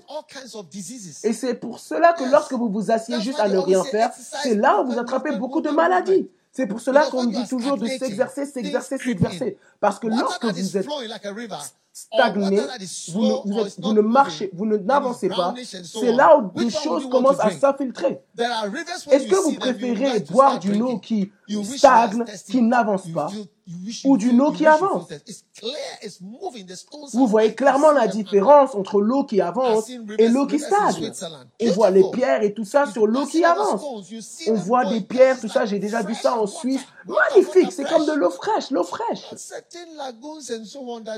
Et c'est pour cela que lorsque vous vous That's juste à ne rien faire, c'est là où vous attrapez beaucoup de maladies. C'est pour cela qu'on dit toujours de s'exercer, s'exercer, s'exercer. Parce que lorsque vous êtes is vous ne, vous êtes- vous marchez, vous ne n'avancez pas, c'est là où des choses commencent à s'infiltrer. Est-ce que vous préférez boire d'une eau qui stagne, qui n'avance pas, ou d'une eau qui avance? Vous voyez clairement la différence entre l'eau qui avance et l'eau qui stagne. On voit les pierres et tout ça sur l'eau qui avance. On voit des pierres, tout ça, j'ai déjà vu ça en Suisse. Magnifique, c'est comme de l'eau fraîche, l'eau fraîche.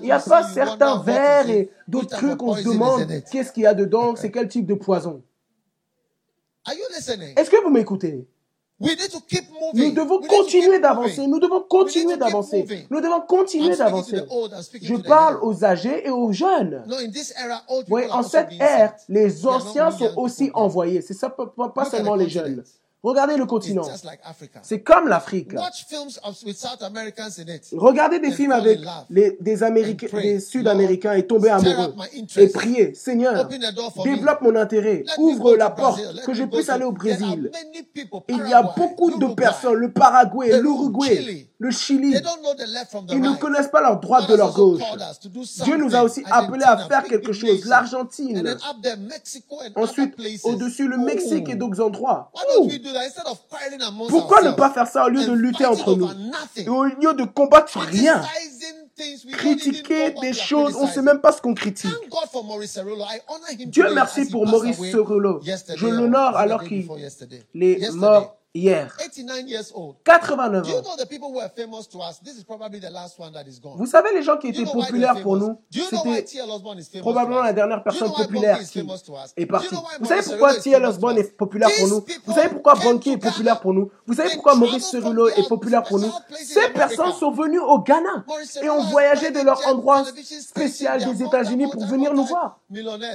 Il n'y a pas certains verres et d'autres trucs qu'on se demande qu'est-ce qu'il y a dedans, c'est quel type de poison. Est-ce que vous m'écoutez? Nous devons continuer d'avancer, nous devons continuer d'avancer, nous devons continuer d'avancer. Je parle aux âgés et aux jeunes. Oui, en cette ère, les anciens sont aussi envoyés. C'est ça, pas seulement les jeunes. Regardez le continent. C'est comme l'Afrique. Regardez des films avec les, des, Américains, des Sud-Américains et tomber amoureux. Et prier, Seigneur, développe mon intérêt, ouvre la porte, que je puisse aller au Brésil. Il y a beaucoup de personnes, le Paraguay, l'Uruguay, le Chili, ils ne connaissent pas leur droite de leur gauche. Dieu nous a aussi appelés à faire quelque chose. L'Argentine. Ensuite, au-dessus, le Mexique et d'autres endroits. Ouh. Pourquoi ne pas faire ça au lieu de lutter entre nous et au lieu de combattre rien. Critiquer des choses, on ne sait même pas ce qu'on critique. Dieu merci pour Maurice Cerullo. Je l'honore alors qu'il est mort hier. 89 ans. Vous savez, les gens qui étaient populaires pour nous, c'était probablement la dernière personne populaire qui est partie. Vous savez pourquoi T.L. Osborne est populaire pour nous? Vous savez pourquoi Bonky est populaire pour nous? Vous savez pourquoi Maurice Cerullo est populaire pour nous? Ces personnes sont venues au Ghana et ont voyagé de leur endroit spécial des États-Unis pour venir nous voir.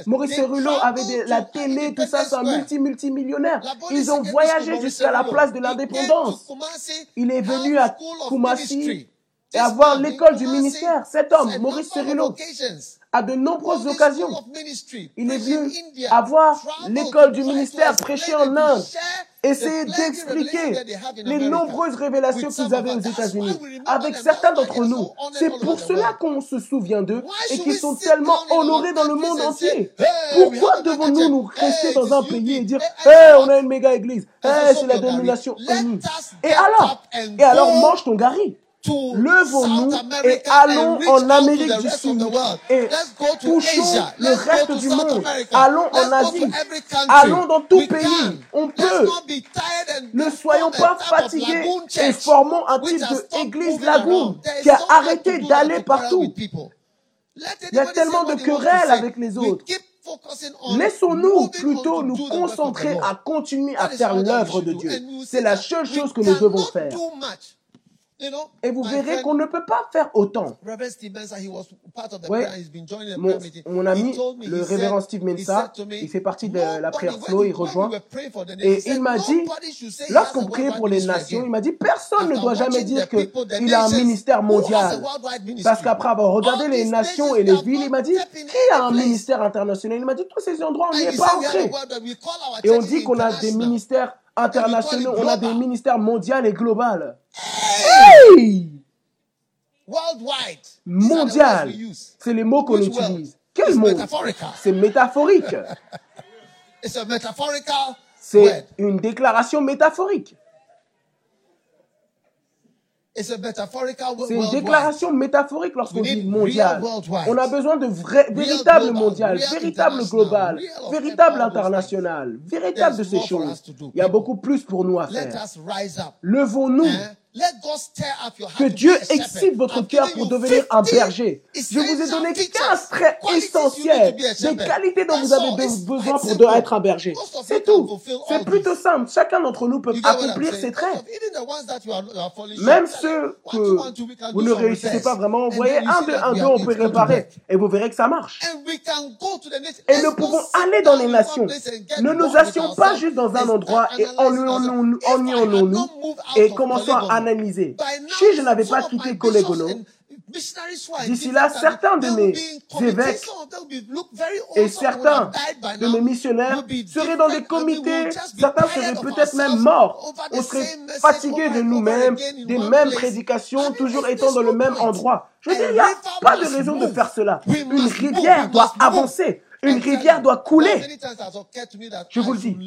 Maurice Cerullo avait de la télé, tout ça, c'est un multi-multimillionnaire. Ils ont voyagé jusqu'à la place de l'indépendance. Il est venu à Kumasi et avoir l'école du ministère. Cet homme, Maurice Cerullo, à de nombreuses occasions, il est venu avoir l'école du ministère, prêcher en Inde, essayer d'expliquer les nombreuses révélations qu'ils avaient aux États-Unis. avec certains d'entre nous. C'est pour cela qu'on se souvient d'eux et qu'ils sont tellement honorés dans le monde entier. Pourquoi devons-nous nous rester dans un pays et dire Hey, on a une méga église, hey, c'est la domination. Unie. Et alors? Et alors mange ton gari. Levons-nous et allons en Amérique du Sud et touchons le reste du monde. Allons en Asie. Allons dans tout pays. On peut. Ne soyons pas fatigués et formons un type d'église lagoon qui a arrêté d'aller partout. Il y a tellement de querelles avec les autres. Laissons-nous plutôt nous concentrer à continuer à faire l'œuvre de Dieu. C'est la seule chose que nous devons faire. Et vous verrez qu'on ne peut pas faire autant. Ouais. Mon, mon ami, le révérend Steve Mensa, il fait partie de la prière flow, il rejoint. Et il m'a dit, lorsqu'on priait pour les nations, il m'a dit, personne ne doit jamais dire qu'il a un ministère mondial. Parce qu'après avoir regardé les nations et les villes, il m'a dit, qui a un ministère international? Il m'a dit, tous ces endroits, on n'y est pas entré. Et on dit qu'on a des ministères internationaux, on a des ministères mondiaux et globaux. Hey! Mondial, c'est les mots qu'on utilise. Quel mot? C'est métaphorique. C'est une déclaration métaphorique. C'est une déclaration métaphorique lorsqu'on dit mondial. On a besoin de vrai, véritable mondial, véritable global, véritable international, véritable de ces choses. Il y a beaucoup plus pour nous à faire. Levons-nous que Dieu excite votre cœur pour devenir un berger. Je vous ai donné 15 traits essentiels, des qualités dont vous avez besoin pour être un berger. C'est tout. C'est plutôt simple. Chacun d'entre nous peut accomplir ces traits. Même ceux que vous ne réussissez pas vraiment, vous voyez, un, deux, un, deux, on peut réparer. Et vous verrez que ça marche. Et nous pouvons aller dans les nations. Ne nous assions pas juste dans un endroit et ennuyons-nous et commençons à analyser. Si je n'avais pas quitté Kolegolo, D'ici là, certains de mes évêques et certains de mes missionnaires seraient dans des comités, certains seraient peut-être même morts. On serait fatigués de nous-mêmes, des mêmes prédications, toujours étant dans le même endroit. Je veux dire, il n'y a pas de raison de faire cela. Une rivière doit avancer. Une rivière doit couler. Je vous le dis.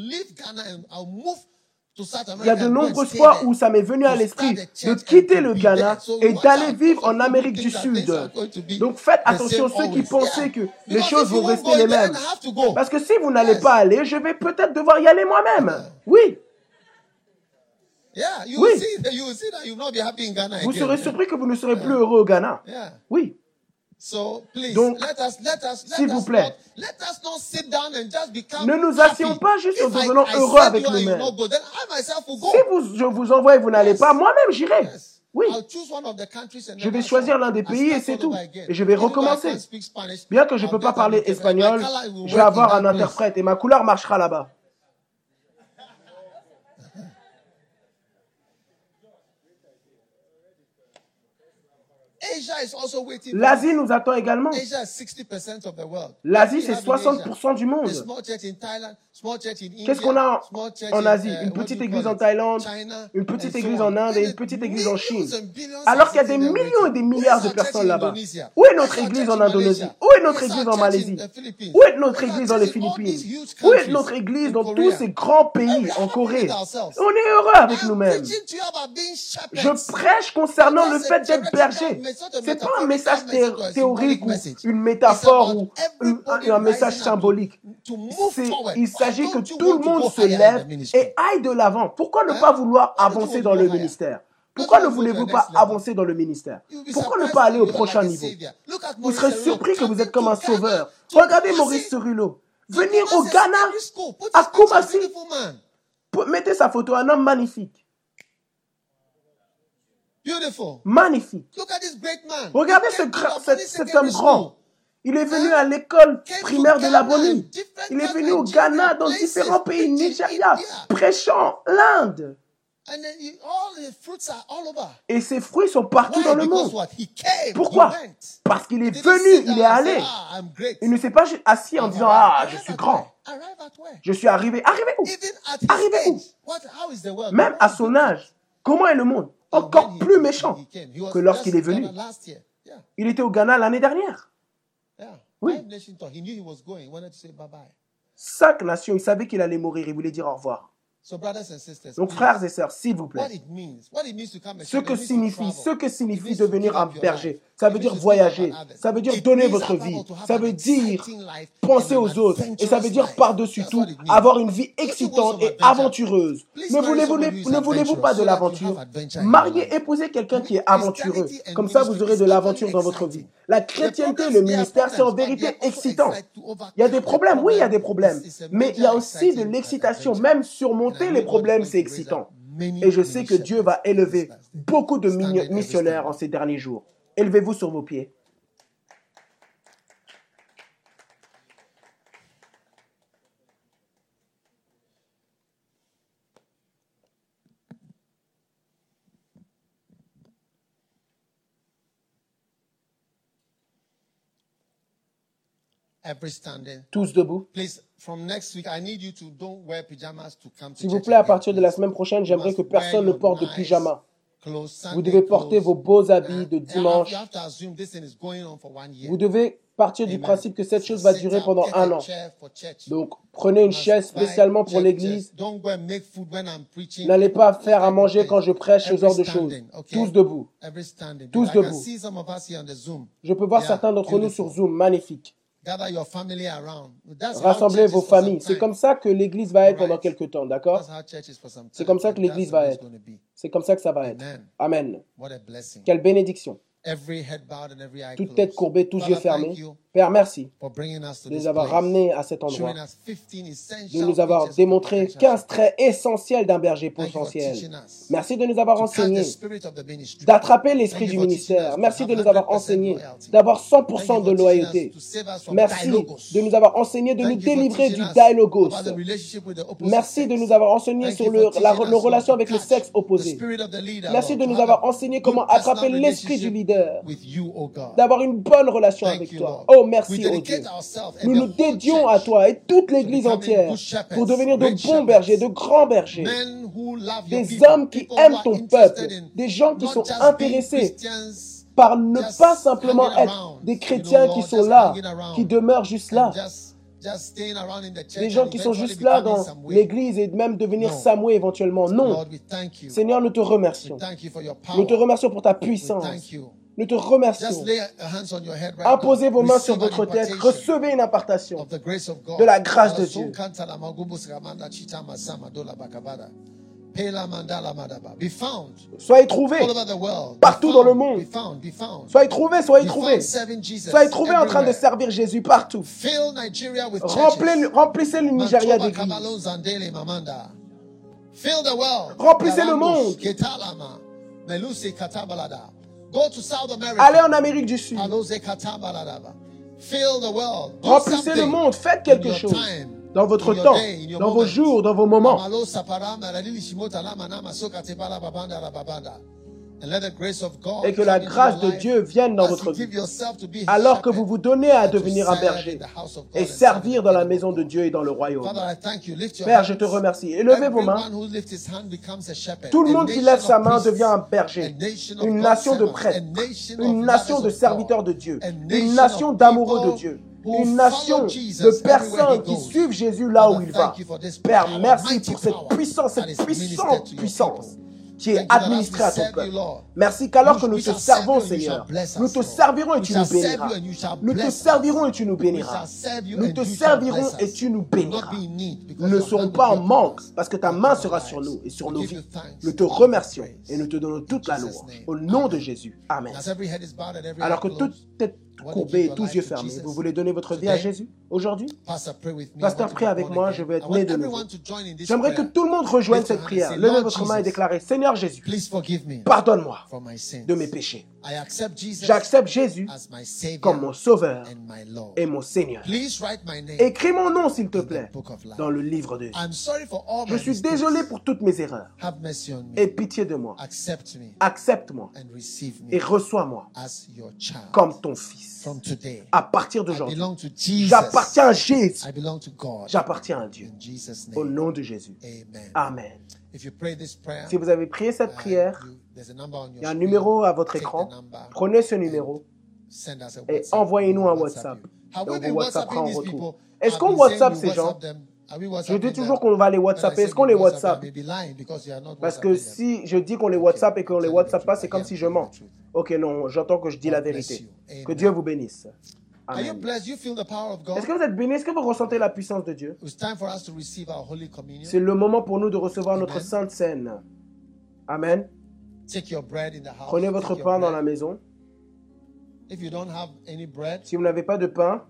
Il y a de nombreuses fois où ça m'est venu à l'esprit de quitter le Ghana et d'aller vivre en Amérique du Sud. Donc faites attention ceux qui pensaient que les choses vont rester les mêmes. Parce que si vous n'allez pas aller, je vais peut-être devoir y aller moi-même. Oui. Oui. Vous serez surpris que vous ne serez plus heureux au Ghana. Oui. Donc, s'il vous plaît, ne nous assions pas juste en devenant heureux avec nous-mêmes. Si vous, je vous envoie et vous n'allez pas, moi-même j'irai. Oui. Je vais choisir l'un des pays et c'est tout. Et je vais recommencer. Bien que je ne peux pas parler espagnol, je vais avoir un interprète et ma couleur marchera là-bas. L'Asie nous attend également. L'Asie, c'est 60% du monde. Qu'est-ce qu'on a en Asie? Une petite église en Thaïlande, une petite église en Inde et une petite église en Chine. Alors qu'il y a des millions et des milliards de personnes là-bas. Où est notre église en Indonésie? Où est notre église en Malaisie? Où est notre église dans les Philippines? Où est notre église dans tous ces grands pays en Corée? On est heureux avec nous-mêmes. Je prêche concernant le fait d'être berger. C'est pas un message théorique ou une métaphore ou un, message symbolique. Il s'agit que tout le monde se lève et aille de l'avant. Pourquoi ne pas vouloir avancer dans le ministère pourquoi ne voulez-vous pas avancer dans le ministère Pourquoi ne pas aller au prochain niveau Vous serez surpris que vous êtes comme un sauveur. Regardez Maurice Cerullo. Venir au Ghana, à Kumasi. Mettez sa photo, un homme magnifique. Magnifique. Regardez ce, cet, homme grand. Il est venu à l'école primaire de la Bonnie. Il est venu au Ghana, dans différents pays, Nigeria, prêchant l'Inde. Et ses fruits sont partout dans le monde. Pourquoi? Parce qu'il est venu, il est allé. Ah, il ne s'est pas assis en disant Ah, je suis grand. Je suis arrivé. Arrivé où? Arrivé où? Même à son âge, comment est le monde? Encore plus méchant que lorsqu'il est venu. Il était au Ghana l'année dernière. Oui. Cinq nations, il savait qu'il allait mourir, il voulait dire au revoir. Donc, frères et sœurs, s'il vous plaît, ce que signifie, ce que signifie devenir un berger, ça veut dire voyager, ça veut dire donner votre vie, ça veut dire penser aux autres, et ça veut dire par-dessus tout avoir une vie excitante et aventureuse. Ne voulez-vous ne voulez-vous pas de l'aventure? Mariez, épousez quelqu'un qui est aventureux. Comme ça, vous aurez de l'aventure dans votre vie. La chrétienté, le ministère, c'est en vérité excitant. Il y a des problèmes, oui, il y a des problèmes, mais il y a aussi de l'excitation. Même les problèmes, c'est excitant. Et je sais que Dieu va élever beaucoup de missionnaires en ces derniers jours. Élevez-vous sur vos pieds. Tous debout. S'il vous plaît, à partir de la semaine prochaine, j'aimerais que personne ne porte de pyjama. Vous devez porter vos beaux habits de dimanche. Vous devez partir du principe que cette chose va durer pendant un an. Donc, prenez une chaise spécialement pour l'église. N'allez pas faire à manger quand je prêche ce genre de choses. Tous debout. Tous debout. Je peux voir certains d'entre nous sur Zoom. Magnifique. Rassemblez vos familles. C'est comme ça que l'Église va être pendant quelques temps, d'accord? C'est comme ça que l'Église va être. C'est comme ça que ça va être. Amen. Quelle bénédiction. Toute tête courbée, tous yeux fermés. Père, merci de nous avoir ramenés à cet endroit, de nous avoir démontré 15 traits essentiels d'un berger potentiel. Merci de nous avoir enseigné d'attraper l'esprit du ministère. Merci de nous avoir enseigné d'avoir 100% de loyauté. Merci de nous avoir enseigné de nous délivrer du dialogos. Merci de nous avoir enseigné sur le, la, nos relations avec le sexe opposé. Merci de nous avoir enseigné comment attraper l'esprit du leader, d'avoir une bonne relation avec toi. Oh, merci, oh Dieu. Nous nous dédions à toi et toute l'Église entière pour devenir de bons bergers, de grands bergers. Des hommes qui aiment ton peuple, des gens qui sont intéressés par ne pas simplement être des chrétiens qui sont là, qui demeurent juste là. Des gens qui sont juste là dans l'église et même devenir Samoué éventuellement. Non. Seigneur, nous te remercions. Nous te remercions pour ta puissance. Nous te remercions. Imposez vos mains sur votre tête. Recevez une impartation de la grâce de Dieu. Soyez trouvés partout dans le monde. Soyez trouvés, soyez trouvés. Soyez trouvés en train de servir Jésus partout. Remplissez le Nigeria d'église. Remplissez le monde. Allez en Amérique du Sud. Remplissez le monde. Faites quelque chose dans votre temps, dans vos jours, dans vos moments. Et que la grâce de Dieu vienne dans votre vie. Alors que vous vous donnez à devenir un berger et servir dans la maison de Dieu et dans le royaume. Père, je te remercie. Élevez vos mains. Tout le monde qui lève sa main devient un berger. Une nation de prêtres. Une nation de serviteurs de Dieu. Une nation d'amoureux de Dieu une nation de personnes qui suivent Jésus là où il va. Père, merci pour cette puissance, cette puissante puissance qui est administrée à ton peuple. Merci qu'alors que nous te servons, Seigneur, nous te servirons et tu nous béniras. Nous te servirons et tu nous béniras. Nous te servirons et tu nous béniras. Nous ne serons pas en manque parce que ta main sera sur nous et sur nos vies. Nous te remercions et nous te donnons toute la louange. Au nom de Jésus. Amen. Alors que toute tête courbés tous yeux fermés. Vous voulez donner votre vie à Jésus? Aujourd'hui? Pasteur, prie avec moi, je veux être né de nouveau. J'aimerais que tout le monde rejoigne cette prière. Levez votre main et déclarez, Seigneur Jésus, pardonne-moi de mes péchés. J'accepte Jésus comme mon sauveur et mon Seigneur. Écris mon nom, s'il te plaît, dans le livre de vie. Je suis désolé pour toutes mes erreurs. Et pitié de moi. Accepte-moi et reçois-moi comme ton fils. À partir d'aujourd'hui, j'appartiens à Jésus. J'appartiens à Dieu. Au nom de Jésus. Amen. Si vous avez prié cette prière, il y a un numéro à votre écran. Prenez ce numéro et envoyez-nous un WhatsApp. Vous WhatsAppera en retour. Est-ce qu'on WhatsApp ces gens? Je dis toujours qu'on va les WhatsApp. Est-ce qu'on les WhatsApp Parce que si je dis qu'on les WhatsApp et qu'on les WhatsApp pas, c'est comme si je mens. Ok, non, j'entends que je dis la vérité. Que Dieu vous bénisse. Est-ce que vous êtes bénis Est-ce que vous ressentez la puissance de Dieu? C'est le moment pour nous de recevoir notre sainte scène. Amen. Prenez votre pain dans la maison. Si vous n'avez pas de pain,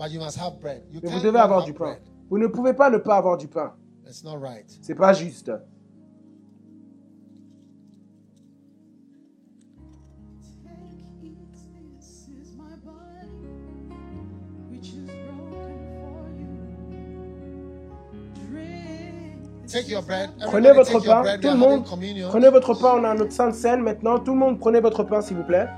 mais vous devez avoir du pain. Vous ne pouvez pas ne pas avoir du pain. It's not right. C'est pas juste. Take your bread. Prenez votre pain. bread. Tout le monde, prenez votre pain. On a notre sainte scène maintenant. Tout le monde, prenez votre pain, s'il vous plaît.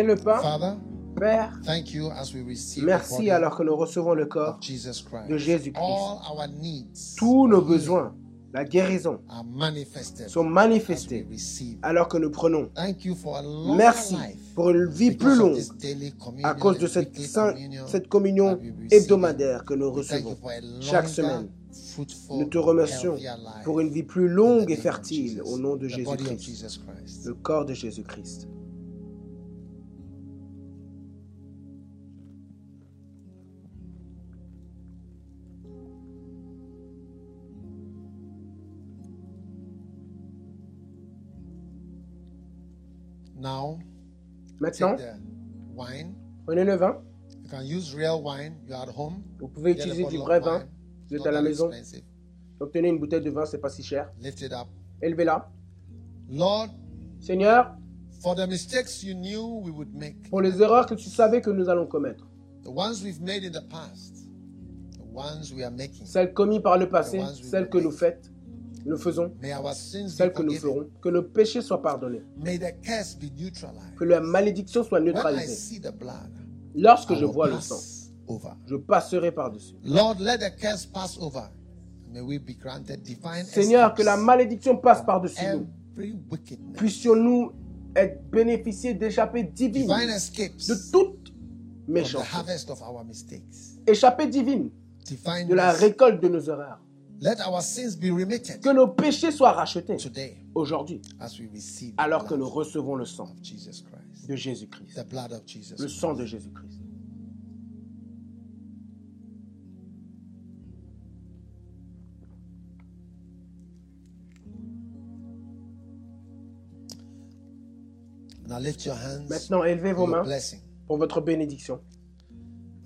Prenez le pain. Father, Père, thank you as we receive the merci alors que nous recevons le corps, of Jesus Christ. de Jésus-Christ. Tous nos besoins, la guérison, sont manifestés alors que nous prenons. Merci pour une vie plus longue à cause de cette, cette communion hebdomadaire que nous recevons chaque semaine. Nous te remercions pour une vie plus longue et fertile au nom de Jésus-Christ, le corps de Jésus-Christ. Now, Maintenant, take the wine. prenez le vin. You can use real wine. You're at home. Vous pouvez Get a utiliser du bottle vrai of vin. wine. Vous êtes à la that maison. expensive. Obtenez une bouteille de vin, c'est pas si cher. Lift it up. Élevez-la. Lord, Seigneur, for the mistakes you knew we would make, pour les erreurs que tu savais que nous allons commettre, the ones we've made in the past, the ones we are making, celles commises par le passé, celles que nous faites, nous faisons, celles que nous ferons, que nos péchés soient pardonnés, May the curse be neutralized. que la malédiction soit neutralisée. Lorsque je vois le sang, je passerai par-dessus. Lord, let the curse pass over. May we be granted divine Seigneur, que la malédiction passe par-dessus nous. Puissions-nous être bénéficiés d'échappées divines Divine de toute méchanceté. divines Divine de la récolte de nos erreurs. Let our sins be remitted Que nos péchés soient rachetés aujourd'hui, alors que nous recevons le sang of Jesus Christ. de Jésus-Christ. The blood of Jesus Le sang de Jésus-Christ. Maintenant, élevez vos mains pour votre bénédiction.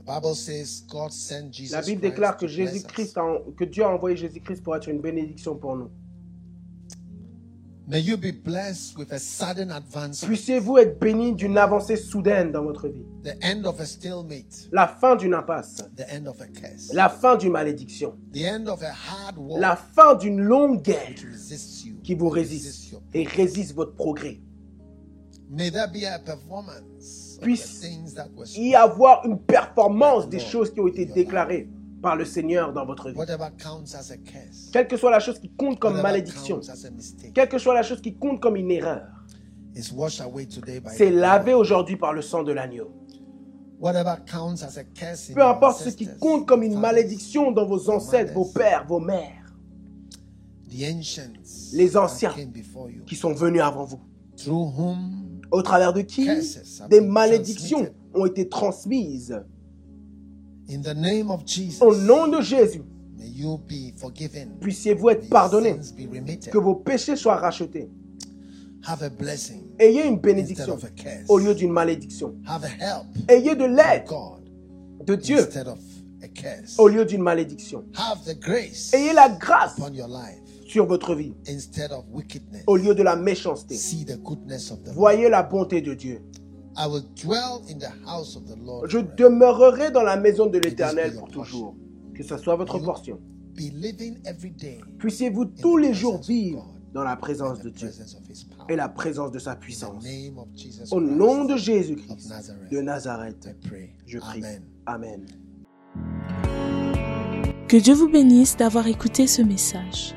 La Bible déclare que Jésus-Christ, que Dieu a envoyé Jésus-Christ pour être une bénédiction pour nous. May you be blessed with a sudden advancement, Puissiez-vous être bénis d'une avancée soudaine dans votre vie. the end of a stalemate, La fin d'une impasse. the end of a curse, La fin d'une malédiction. the end of a hard war La fin d'une longue guerre you, qui vous résiste et résiste votre progrès. May there be a performance Puisse y avoir une performance des choses qui ont été déclarées par le Seigneur dans votre vie. Quelle que soit la chose qui compte comme malédiction, quelle que soit la chose qui compte comme une erreur, c'est lavé aujourd'hui par le sang de l'agneau. Peu importe ce qui compte comme une malédiction dans vos ancêtres, vos pères, vos mères, the ancients les anciens qui sont venus avant vous, au travers de qui des malédictions ont été transmises. in the name of Jesus, Au nom de Jésus, puissiez-vous être pardonnés, que vos péchés soient rachetés. have a blessing Ayez une bénédiction au lieu d'une malédiction. have a help Ayez de l'aide de Dieu instead of a curse, au lieu d'une malédiction. have the grace Ayez la grâce upon your life sur votre vie instead of wickedness. au lieu de la méchanceté. See the goodness of the Lord. Voyez la bonté de Dieu. I will dwell in the house of the Lord. Je forever. demeurerai dans la maison de l'Éternel pour toujours. Que ce soit votre portion. Be living every day Puissiez-vous tous les jours vivre dans la présence de the Dieu presence of His power. et la présence de sa In the puissance. name of Jesus Au Christ nom de of Jésus-Christ Nazareth, de Nazareth, I pray. je prie. Amen. Amen. Que Dieu vous bénisse d'avoir écouté ce message.